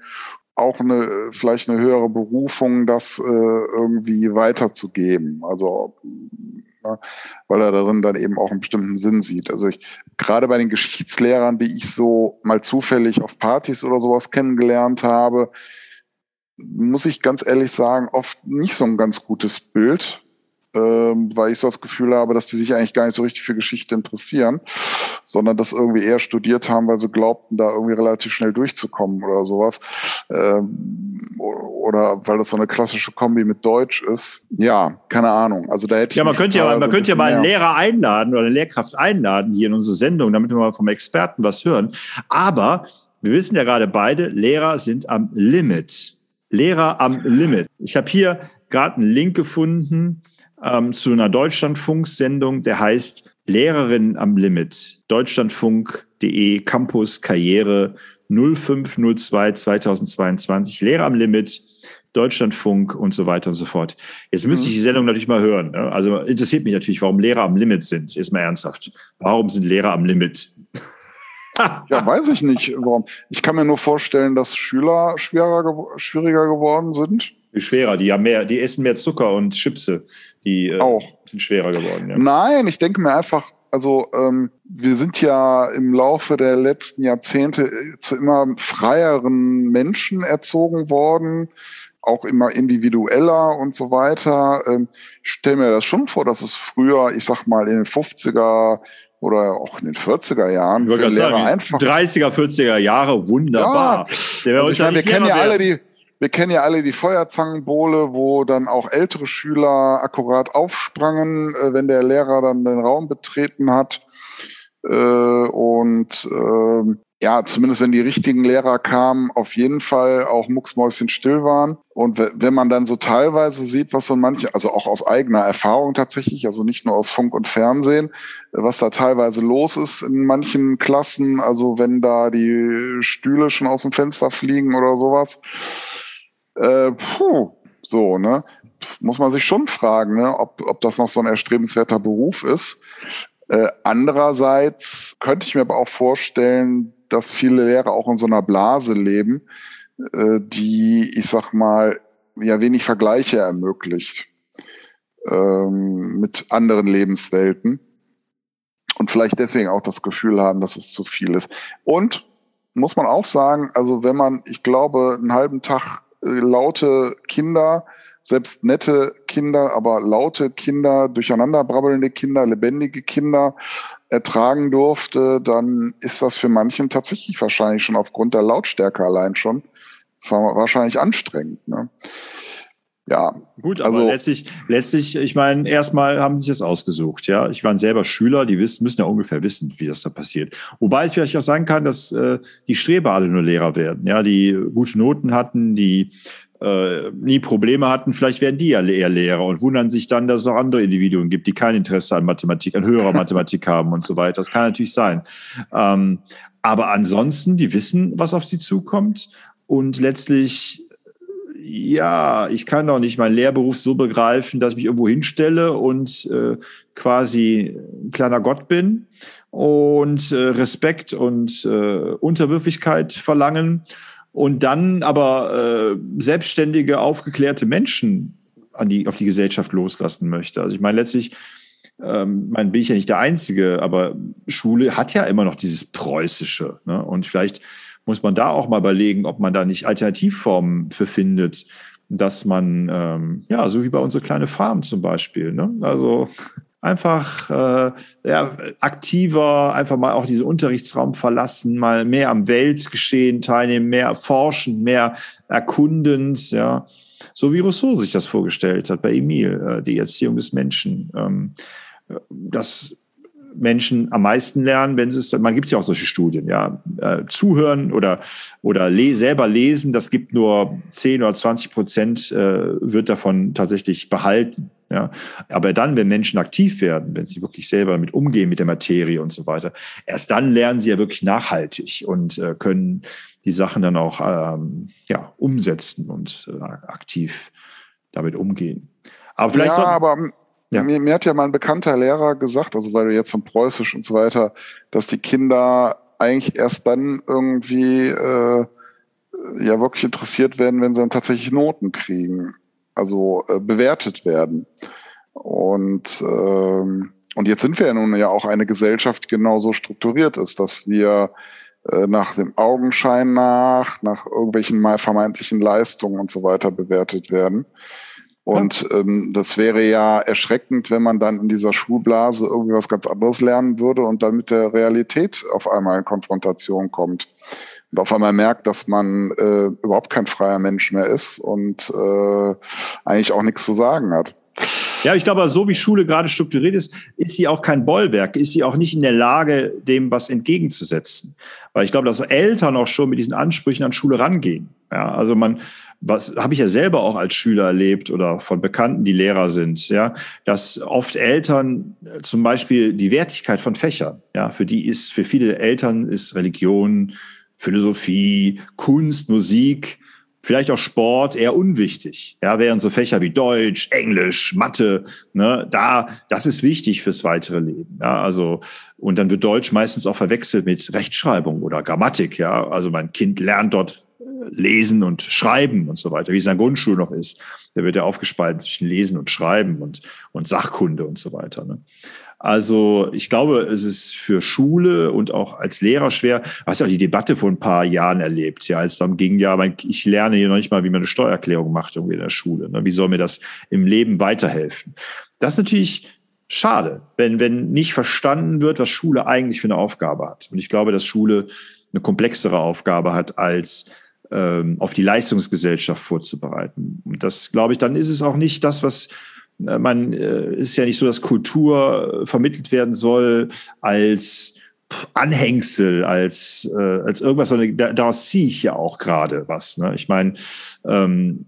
auch eine vielleicht eine höhere Berufung, das äh, irgendwie weiterzugeben. Also ne? weil er darin dann eben auch einen bestimmten Sinn sieht. Also ich, gerade bei den Geschichtslehrern, die ich so mal zufällig auf Partys oder sowas kennengelernt habe, muss ich ganz ehrlich sagen, oft nicht so ein ganz gutes Bild weil ich so das Gefühl habe, dass die sich eigentlich gar nicht so richtig für Geschichte interessieren, sondern das irgendwie eher studiert haben, weil sie glaubten, da irgendwie relativ schnell durchzukommen oder sowas. Ähm, oder weil das so eine klassische Kombi mit Deutsch ist. Ja, keine Ahnung. Also da hätte ich ja, man könnte ja, man könnte ja mal einen Lehrer einladen oder eine Lehrkraft einladen hier in unsere Sendung, damit wir mal vom Experten was hören. Aber wir wissen ja gerade beide, Lehrer sind am Limit. Lehrer am Limit. Ich habe hier gerade einen Link gefunden ähm, zu einer Deutschlandfunk-Sendung, der heißt Lehrerin am Limit. Deutschlandfunk.de Campus Karriere 0502 2022. Lehrer am Limit. Deutschlandfunk und so weiter und so fort. Jetzt müsste ich die mhm. Sendung natürlich mal hören. Ne? Also interessiert mich natürlich, warum Lehrer am Limit sind. Jetzt mal ernsthaft. Warum sind Lehrer am Limit? ja, weiß ich nicht, warum. Ich kann mir nur vorstellen, dass Schüler schwerer, schwieriger geworden sind schwerer. Die haben mehr, die essen mehr Zucker und Chipse. Die äh, Auch. sind schwerer geworden. Ja. Nein, ich denke mir einfach, also ähm, wir sind ja im Laufe der letzten Jahrzehnte äh, zu immer freieren Menschen erzogen worden, auch immer individueller und so weiter. Ähm, ich stelle mir das schon vor, dass es früher, ich sag mal, in den 50er oder auch in den 40er Jahren. Ich sagen, einfach 30er, 40er Jahre, wunderbar. Ja, also ich meine, wir kennen ja alle die, wir kennen ja alle die Feuerzangenbowle, wo dann auch ältere Schüler akkurat aufsprangen, äh, wenn der Lehrer dann den Raum betreten hat. Äh, und äh, ja, zumindest wenn die richtigen Lehrer kamen, auf jeden Fall auch mucksmäuschen still waren. Und wenn man dann so teilweise sieht, was so manche, also auch aus eigener Erfahrung tatsächlich, also nicht nur aus Funk und Fernsehen, was da teilweise los ist in manchen Klassen, also wenn da die Stühle schon aus dem Fenster fliegen oder sowas, äh, puh, so, ne? Muss man sich schon fragen, ne? ob, ob das noch so ein erstrebenswerter Beruf ist. Äh, andererseits könnte ich mir aber auch vorstellen, dass viele Lehrer auch in so einer Blase leben, äh, die, ich sag mal, ja wenig Vergleiche ermöglicht ähm, mit anderen Lebenswelten und vielleicht deswegen auch das Gefühl haben, dass es zu viel ist. Und muss man auch sagen, also wenn man, ich glaube, einen halben Tag laute Kinder, selbst nette Kinder, aber laute Kinder, durcheinander brabbelnde Kinder, lebendige Kinder ertragen durfte, dann ist das für manchen tatsächlich wahrscheinlich schon aufgrund der Lautstärke allein schon wahrscheinlich anstrengend. Ne? Ja. Gut, aber also, letztlich, letztlich, ich meine, erstmal haben sie sich das ausgesucht, ja. Ich war selber Schüler, die wissen, müssen ja ungefähr wissen, wie das da passiert. Wobei es vielleicht auch sein kann, dass äh, die Streber alle nur Lehrer werden, ja, die gute Noten hatten, die äh, nie Probleme hatten, vielleicht werden die ja eher Lehrer und wundern sich dann, dass es auch andere Individuen gibt, die kein Interesse an Mathematik, an höherer Mathematik haben und so weiter. Das kann natürlich sein. Ähm, aber ansonsten, die wissen, was auf sie zukommt und letztlich ja, ich kann doch nicht meinen Lehrberuf so begreifen, dass ich mich irgendwo hinstelle und äh, quasi ein kleiner Gott bin und äh, Respekt und äh, Unterwürfigkeit verlangen und dann aber äh, selbstständige, aufgeklärte Menschen an die, auf die Gesellschaft loslassen möchte. Also ich meine, letztlich ähm, mein, bin ich ja nicht der Einzige, aber Schule hat ja immer noch dieses Preußische. Ne? Und vielleicht muss man da auch mal überlegen, ob man da nicht Alternativformen für findet, dass man, ähm, ja, so wie bei unserer kleine Farm zum Beispiel, ne? also einfach äh, ja, aktiver, einfach mal auch diesen Unterrichtsraum verlassen, mal mehr am Weltgeschehen teilnehmen, mehr forschen, mehr erkundend, ja, so wie Rousseau sich das vorgestellt hat bei Emile, äh, die Erziehung des Menschen. Ähm, das Menschen am meisten lernen, wenn sie es, man gibt ja auch solche Studien, ja, äh, zuhören oder, oder le selber lesen, das gibt nur 10 oder 20 Prozent, äh, wird davon tatsächlich behalten. Ja, aber dann, wenn Menschen aktiv werden, wenn sie wirklich selber damit umgehen mit der Materie und so weiter, erst dann lernen sie ja wirklich nachhaltig und äh, können die Sachen dann auch ähm, ja, umsetzen und äh, aktiv damit umgehen. Aber vielleicht ja, aber ja. Mir, mir hat ja mal ein bekannter Lehrer gesagt, also weil du jetzt von Preußisch und so weiter, dass die Kinder eigentlich erst dann irgendwie äh, ja wirklich interessiert werden, wenn sie dann tatsächlich Noten kriegen, also äh, bewertet werden. Und ähm, und jetzt sind wir ja nun ja auch eine Gesellschaft, die genauso strukturiert ist, dass wir äh, nach dem Augenschein nach, nach irgendwelchen mal vermeintlichen Leistungen und so weiter bewertet werden. Und ähm, das wäre ja erschreckend, wenn man dann in dieser Schulblase irgendwie was ganz anderes lernen würde und dann mit der Realität auf einmal in Konfrontation kommt. Und auf einmal merkt, dass man äh, überhaupt kein freier Mensch mehr ist und äh, eigentlich auch nichts zu sagen hat. Ja, ich glaube, so wie Schule gerade strukturiert ist, ist sie auch kein Bollwerk, ist sie auch nicht in der Lage, dem was entgegenzusetzen. Weil ich glaube, dass Eltern auch schon mit diesen Ansprüchen an Schule rangehen. Ja, also man, was habe ich ja selber auch als Schüler erlebt oder von Bekannten, die Lehrer sind, ja, dass oft Eltern äh, zum Beispiel die Wertigkeit von Fächern, ja, für die ist, für viele Eltern ist Religion, Philosophie, Kunst, Musik, vielleicht auch Sport eher unwichtig. Ja, während so Fächer wie Deutsch, Englisch, Mathe, ne, da, das ist wichtig fürs weitere Leben. Ja, also, und dann wird Deutsch meistens auch verwechselt mit Rechtschreibung oder Grammatik. Ja, also mein Kind lernt dort Lesen und Schreiben und so weiter, wie es in der Grundschule noch ist. Da wird ja aufgespalten zwischen Lesen und Schreiben und, und Sachkunde und so weiter. Ne? Also ich glaube, es ist für Schule und auch als Lehrer schwer. Du hast ja auch die Debatte vor ein paar Jahren erlebt, ja, als es darum ging, ja, ich lerne hier noch nicht mal, wie man eine Steuererklärung macht irgendwie in der Schule. Ne? Wie soll mir das im Leben weiterhelfen? Das ist natürlich schade, wenn, wenn nicht verstanden wird, was Schule eigentlich für eine Aufgabe hat. Und ich glaube, dass Schule eine komplexere Aufgabe hat als auf die Leistungsgesellschaft vorzubereiten. Und das, glaube ich, dann ist es auch nicht das, was äh, man äh, ist ja nicht so, dass Kultur vermittelt werden soll als Anhängsel, als, äh, als irgendwas, sondern daraus ziehe ich ja auch gerade was. Ne? Ich meine, ähm,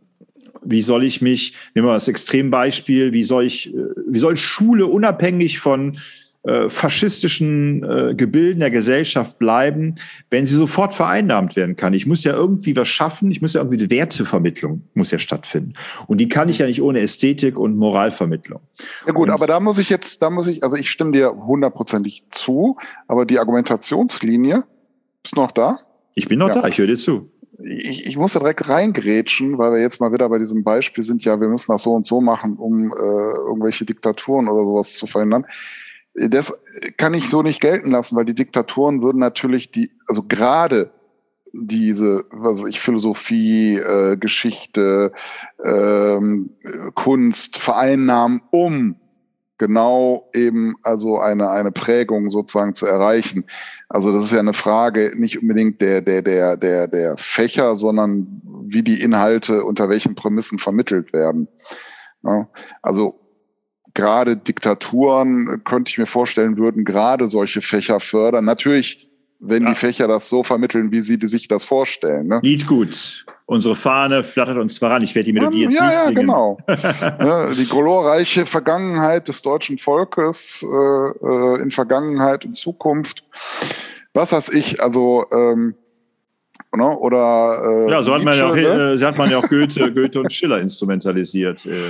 wie soll ich mich, nehmen wir das Extrembeispiel, wie soll ich, äh, wie soll Schule unabhängig von äh, faschistischen äh, Gebilden der Gesellschaft bleiben, wenn sie sofort vereinnahmt werden kann. Ich muss ja irgendwie was schaffen, ich muss ja irgendwie eine Wertevermittlung muss ja stattfinden. Und die kann ich ja nicht ohne Ästhetik und Moralvermittlung. Ja gut, und aber da muss ich jetzt, da muss ich, also ich stimme dir hundertprozentig zu, aber die Argumentationslinie ist noch da? Ich bin noch ja. da, ich höre dir zu. ich, ich muss da direkt reingrätschen, weil wir jetzt mal wieder bei diesem Beispiel sind, ja, wir müssen das so und so machen, um äh, irgendwelche Diktaturen oder sowas zu verhindern. Das kann ich so nicht gelten lassen, weil die Diktaturen würden natürlich die, also gerade diese, was ich, Philosophie, äh, Geschichte, ähm, Kunst vereinnahmen, um genau eben also eine, eine Prägung sozusagen zu erreichen. Also das ist ja eine Frage nicht unbedingt der, der, der, der, der Fächer, sondern wie die Inhalte unter welchen Prämissen vermittelt werden. Ja, also gerade Diktaturen könnte ich mir vorstellen, würden gerade solche Fächer fördern. Natürlich wenn ja. die Fächer das so vermitteln, wie sie sich das vorstellen. Ne? Lied gut. Unsere Fahne flattert uns voran. Ich werde die Melodie jetzt ja, nicht ja, singen. Genau. ja, die glorreiche Vergangenheit des deutschen Volkes äh, äh, in Vergangenheit und Zukunft. Was weiß ich, also ähm, Ne? Oder äh, ja, so hat man ja auch, ne? äh, so hat man ja auch Goethe, Goethe und Schiller instrumentalisiert. Äh,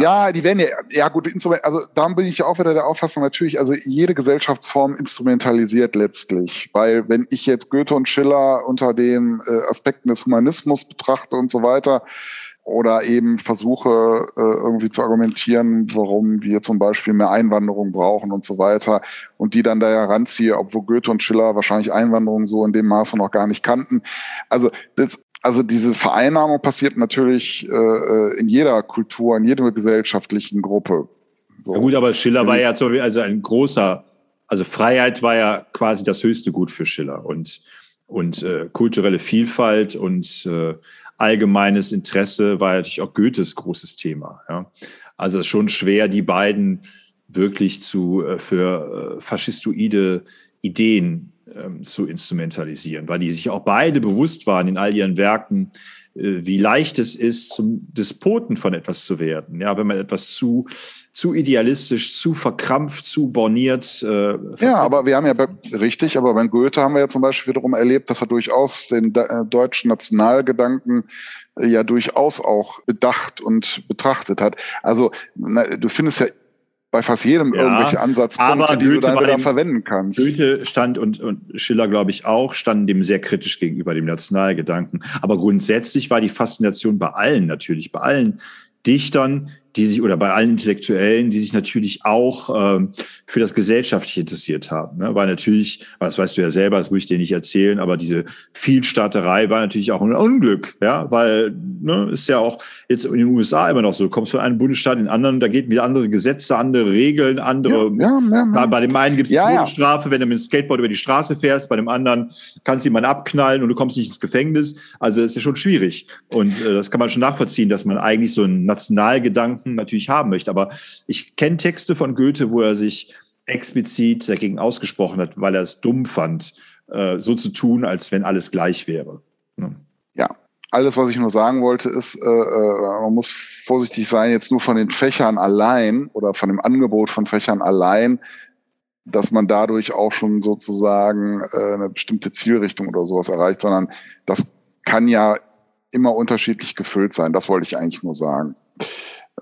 ja, die werden ja, ja gut, also da bin ich ja auch wieder der Auffassung, natürlich, also jede Gesellschaftsform instrumentalisiert letztlich. Weil wenn ich jetzt Goethe und Schiller unter den äh, Aspekten des Humanismus betrachte und so weiter, oder eben versuche äh, irgendwie zu argumentieren, warum wir zum Beispiel mehr Einwanderung brauchen und so weiter und die dann da ja ranziehe, obwohl Goethe und Schiller wahrscheinlich Einwanderung so in dem Maße noch gar nicht kannten. Also das, also diese Vereinnahmung passiert natürlich äh, in jeder Kultur, in jeder gesellschaftlichen Gruppe. So. Ja gut, aber Schiller war ja so, also ein großer, also Freiheit war ja quasi das höchste Gut für Schiller und und äh, kulturelle Vielfalt und äh, allgemeines Interesse war natürlich auch Goethes großes Thema. Ja. Also es ist schon schwer, die beiden wirklich zu, äh, für äh, faschistoide Ideen ähm, zu instrumentalisieren, weil die sich auch beide bewusst waren in all ihren Werken, wie leicht es ist, zum Despoten von etwas zu werden. Ja, wenn man etwas zu, zu idealistisch, zu verkrampft, zu borniert. Äh, ja, aber wir haben ja richtig, aber beim Goethe haben wir ja zum Beispiel wiederum erlebt, dass er durchaus den äh, deutschen Nationalgedanken äh, ja durchaus auch bedacht und betrachtet hat. Also na, du findest ja bei fast jedem ja, irgendwelche Ansatzpunkte, aber die Goethe du dann verwenden kannst. Goethe stand und, und Schiller, glaube ich, auch, standen dem sehr kritisch gegenüber dem Nationalgedanken. Aber grundsätzlich war die Faszination bei allen natürlich, bei allen Dichtern, die sich, oder bei allen Intellektuellen, die sich natürlich auch ähm, für das Gesellschaftliche interessiert haben. Ne? Weil natürlich, das weißt du ja selber, das muss ich dir nicht erzählen, aber diese Vielstaaterei war natürlich auch ein Unglück, ja, weil ne, ist ja auch jetzt in den USA immer noch so, du kommst von einem Bundesstaat in den anderen, da geht wieder andere Gesetze, andere Regeln, andere. Ja, ja, ja, bei dem einen gibt es ja, Todesstrafe, wenn du mit dem Skateboard über die Straße fährst, bei dem anderen kannst du jemanden abknallen und du kommst nicht ins Gefängnis. Also das ist ja schon schwierig. Und äh, das kann man schon nachvollziehen, dass man eigentlich so einen Nationalgedanken natürlich haben möchte. Aber ich kenne Texte von Goethe, wo er sich explizit dagegen ausgesprochen hat, weil er es dumm fand, äh, so zu tun, als wenn alles gleich wäre. Ja, alles, was ich nur sagen wollte, ist, äh, äh, man muss vorsichtig sein, jetzt nur von den Fächern allein oder von dem Angebot von Fächern allein, dass man dadurch auch schon sozusagen äh, eine bestimmte Zielrichtung oder sowas erreicht, sondern das kann ja immer unterschiedlich gefüllt sein. Das wollte ich eigentlich nur sagen.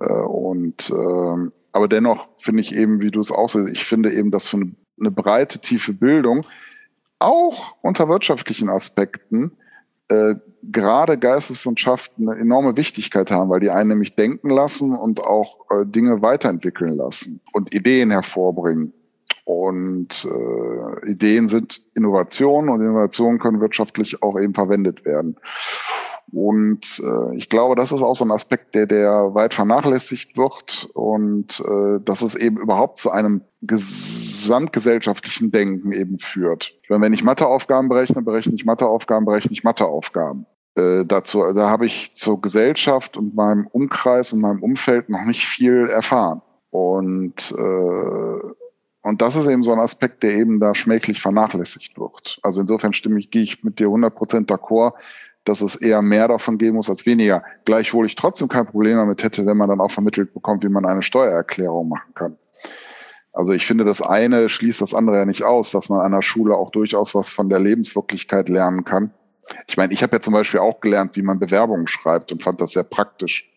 Äh, und ähm, aber dennoch finde ich eben, wie du es auch siehst, ich finde eben, dass für eine, eine breite, tiefe Bildung auch unter wirtschaftlichen Aspekten äh, gerade Geisteswissenschaften eine enorme Wichtigkeit haben, weil die einen nämlich denken lassen und auch äh, Dinge weiterentwickeln lassen und Ideen hervorbringen. Und äh, Ideen sind Innovationen und Innovationen können wirtschaftlich auch eben verwendet werden. Und äh, ich glaube, das ist auch so ein Aspekt, der, der weit vernachlässigt wird und äh, dass es eben überhaupt zu einem gesamtgesellschaftlichen Denken eben führt. Wenn ich Matheaufgaben berechne, berechne ich Matheaufgaben, berechne ich Matheaufgaben. Äh, dazu, da habe ich zur Gesellschaft und meinem Umkreis und meinem Umfeld noch nicht viel erfahren. Und äh, und das ist eben so ein Aspekt, der eben da schmählich vernachlässigt wird. Also insofern stimme ich, gehe ich mit dir 100% d'accord, dass es eher mehr davon geben muss als weniger. Gleichwohl ich trotzdem kein Problem damit hätte, wenn man dann auch vermittelt bekommt, wie man eine Steuererklärung machen kann. Also ich finde, das eine schließt das andere ja nicht aus, dass man an der Schule auch durchaus was von der Lebenswirklichkeit lernen kann. Ich meine, ich habe ja zum Beispiel auch gelernt, wie man Bewerbungen schreibt und fand das sehr praktisch.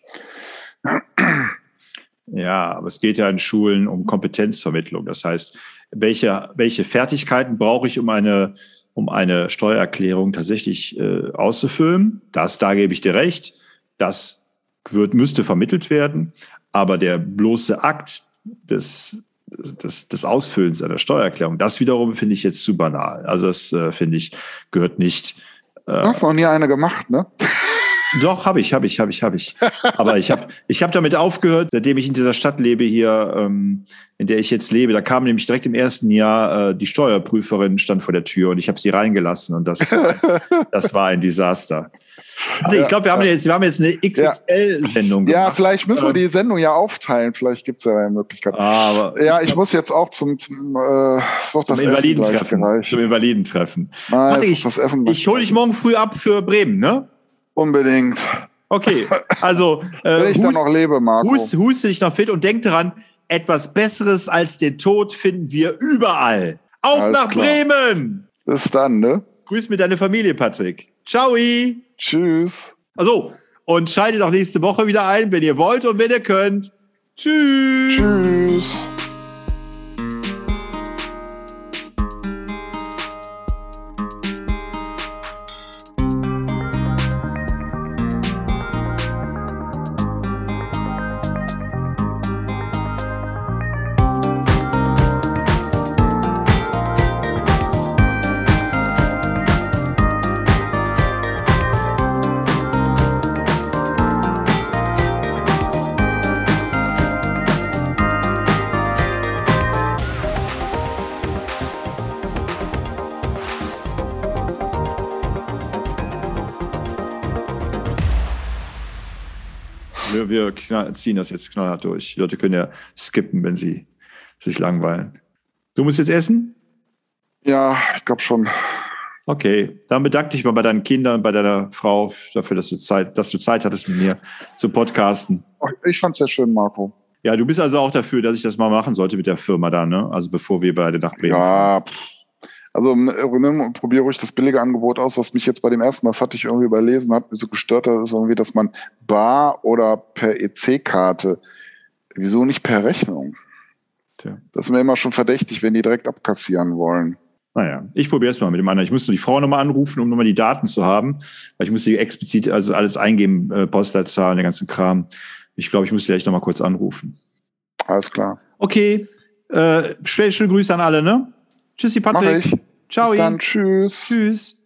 Ja, aber es geht ja in Schulen um Kompetenzvermittlung. Das heißt, welche, welche Fertigkeiten brauche ich, um eine um eine Steuererklärung tatsächlich äh, auszufüllen. Das, da gebe ich dir recht. Das wird, müsste vermittelt werden. Aber der bloße Akt des, des, des Ausfüllens einer Steuererklärung, das wiederum finde ich jetzt zu banal. Also das äh, finde ich gehört nicht. Äh, du hast noch nie eine gemacht, ne? Doch, habe ich, habe ich, habe ich, habe ich. Aber ich habe ich hab damit aufgehört, seitdem ich in dieser Stadt lebe hier, ähm, in der ich jetzt lebe. Da kam nämlich direkt im ersten Jahr äh, die Steuerprüferin stand vor der Tür und ich habe sie reingelassen und das, das war ein Desaster. Also ich glaube, wir haben jetzt, wir haben jetzt eine XXL-Sendung. Ja, vielleicht müssen wir die Sendung ja aufteilen. Vielleicht gibt es ja eine Möglichkeit. Ah, ja, ich muss jetzt auch zum, zum, äh, zum Invalidentreffen. Zum Invalidentreffen. Nein, ich, ich hole dich morgen früh ab für Bremen, ne? Unbedingt. Okay, also äh, Wenn ich hust, noch lebe, Marco. Hust, huste dich noch fit und denk daran, etwas Besseres als den Tod finden wir überall. Auf Alles nach klar. Bremen! Bis dann, ne? Grüß mir deine Familie, Patrick. Ciao! Tschüss. Also, und schaltet auch nächste Woche wieder ein, wenn ihr wollt und wenn ihr könnt. Tschüss. Tschüss. Ziehen das jetzt knallhart durch. Die Leute können ja skippen, wenn sie sich langweilen. Du musst jetzt essen? Ja, ich glaube schon. Okay, dann bedanke dich mal bei deinen Kindern, bei deiner Frau dafür, dass du Zeit, dass du Zeit hattest mit mir zu podcasten. Ich fand es sehr schön, Marco. Ja, du bist also auch dafür, dass ich das mal machen sollte mit der Firma da, ne? Also bevor wir beide nach Bremen Ja, also ne, probiere ruhig das billige Angebot aus, was mich jetzt bei dem ersten, das hatte ich irgendwie überlesen, hat mich so gestört, das ist irgendwie, dass man bar oder per EC-Karte, wieso nicht per Rechnung? Tja. Das ist mir immer schon verdächtig, wenn die direkt abkassieren wollen. Naja, ich probiere es mal mit dem anderen. Ich muss nur die Frau nochmal anrufen, um nochmal die Daten zu haben, weil ich muss hier explizit also alles eingeben, äh, Postleitzahl, der ganze Kram. Ich glaube, ich muss gleich nochmal kurz anrufen. Alles klar. Okay, äh, schöne Grüße an alle, ne? Tschüssi, Patrick. Ciao. Bis dann. Tschüss. Tschüss.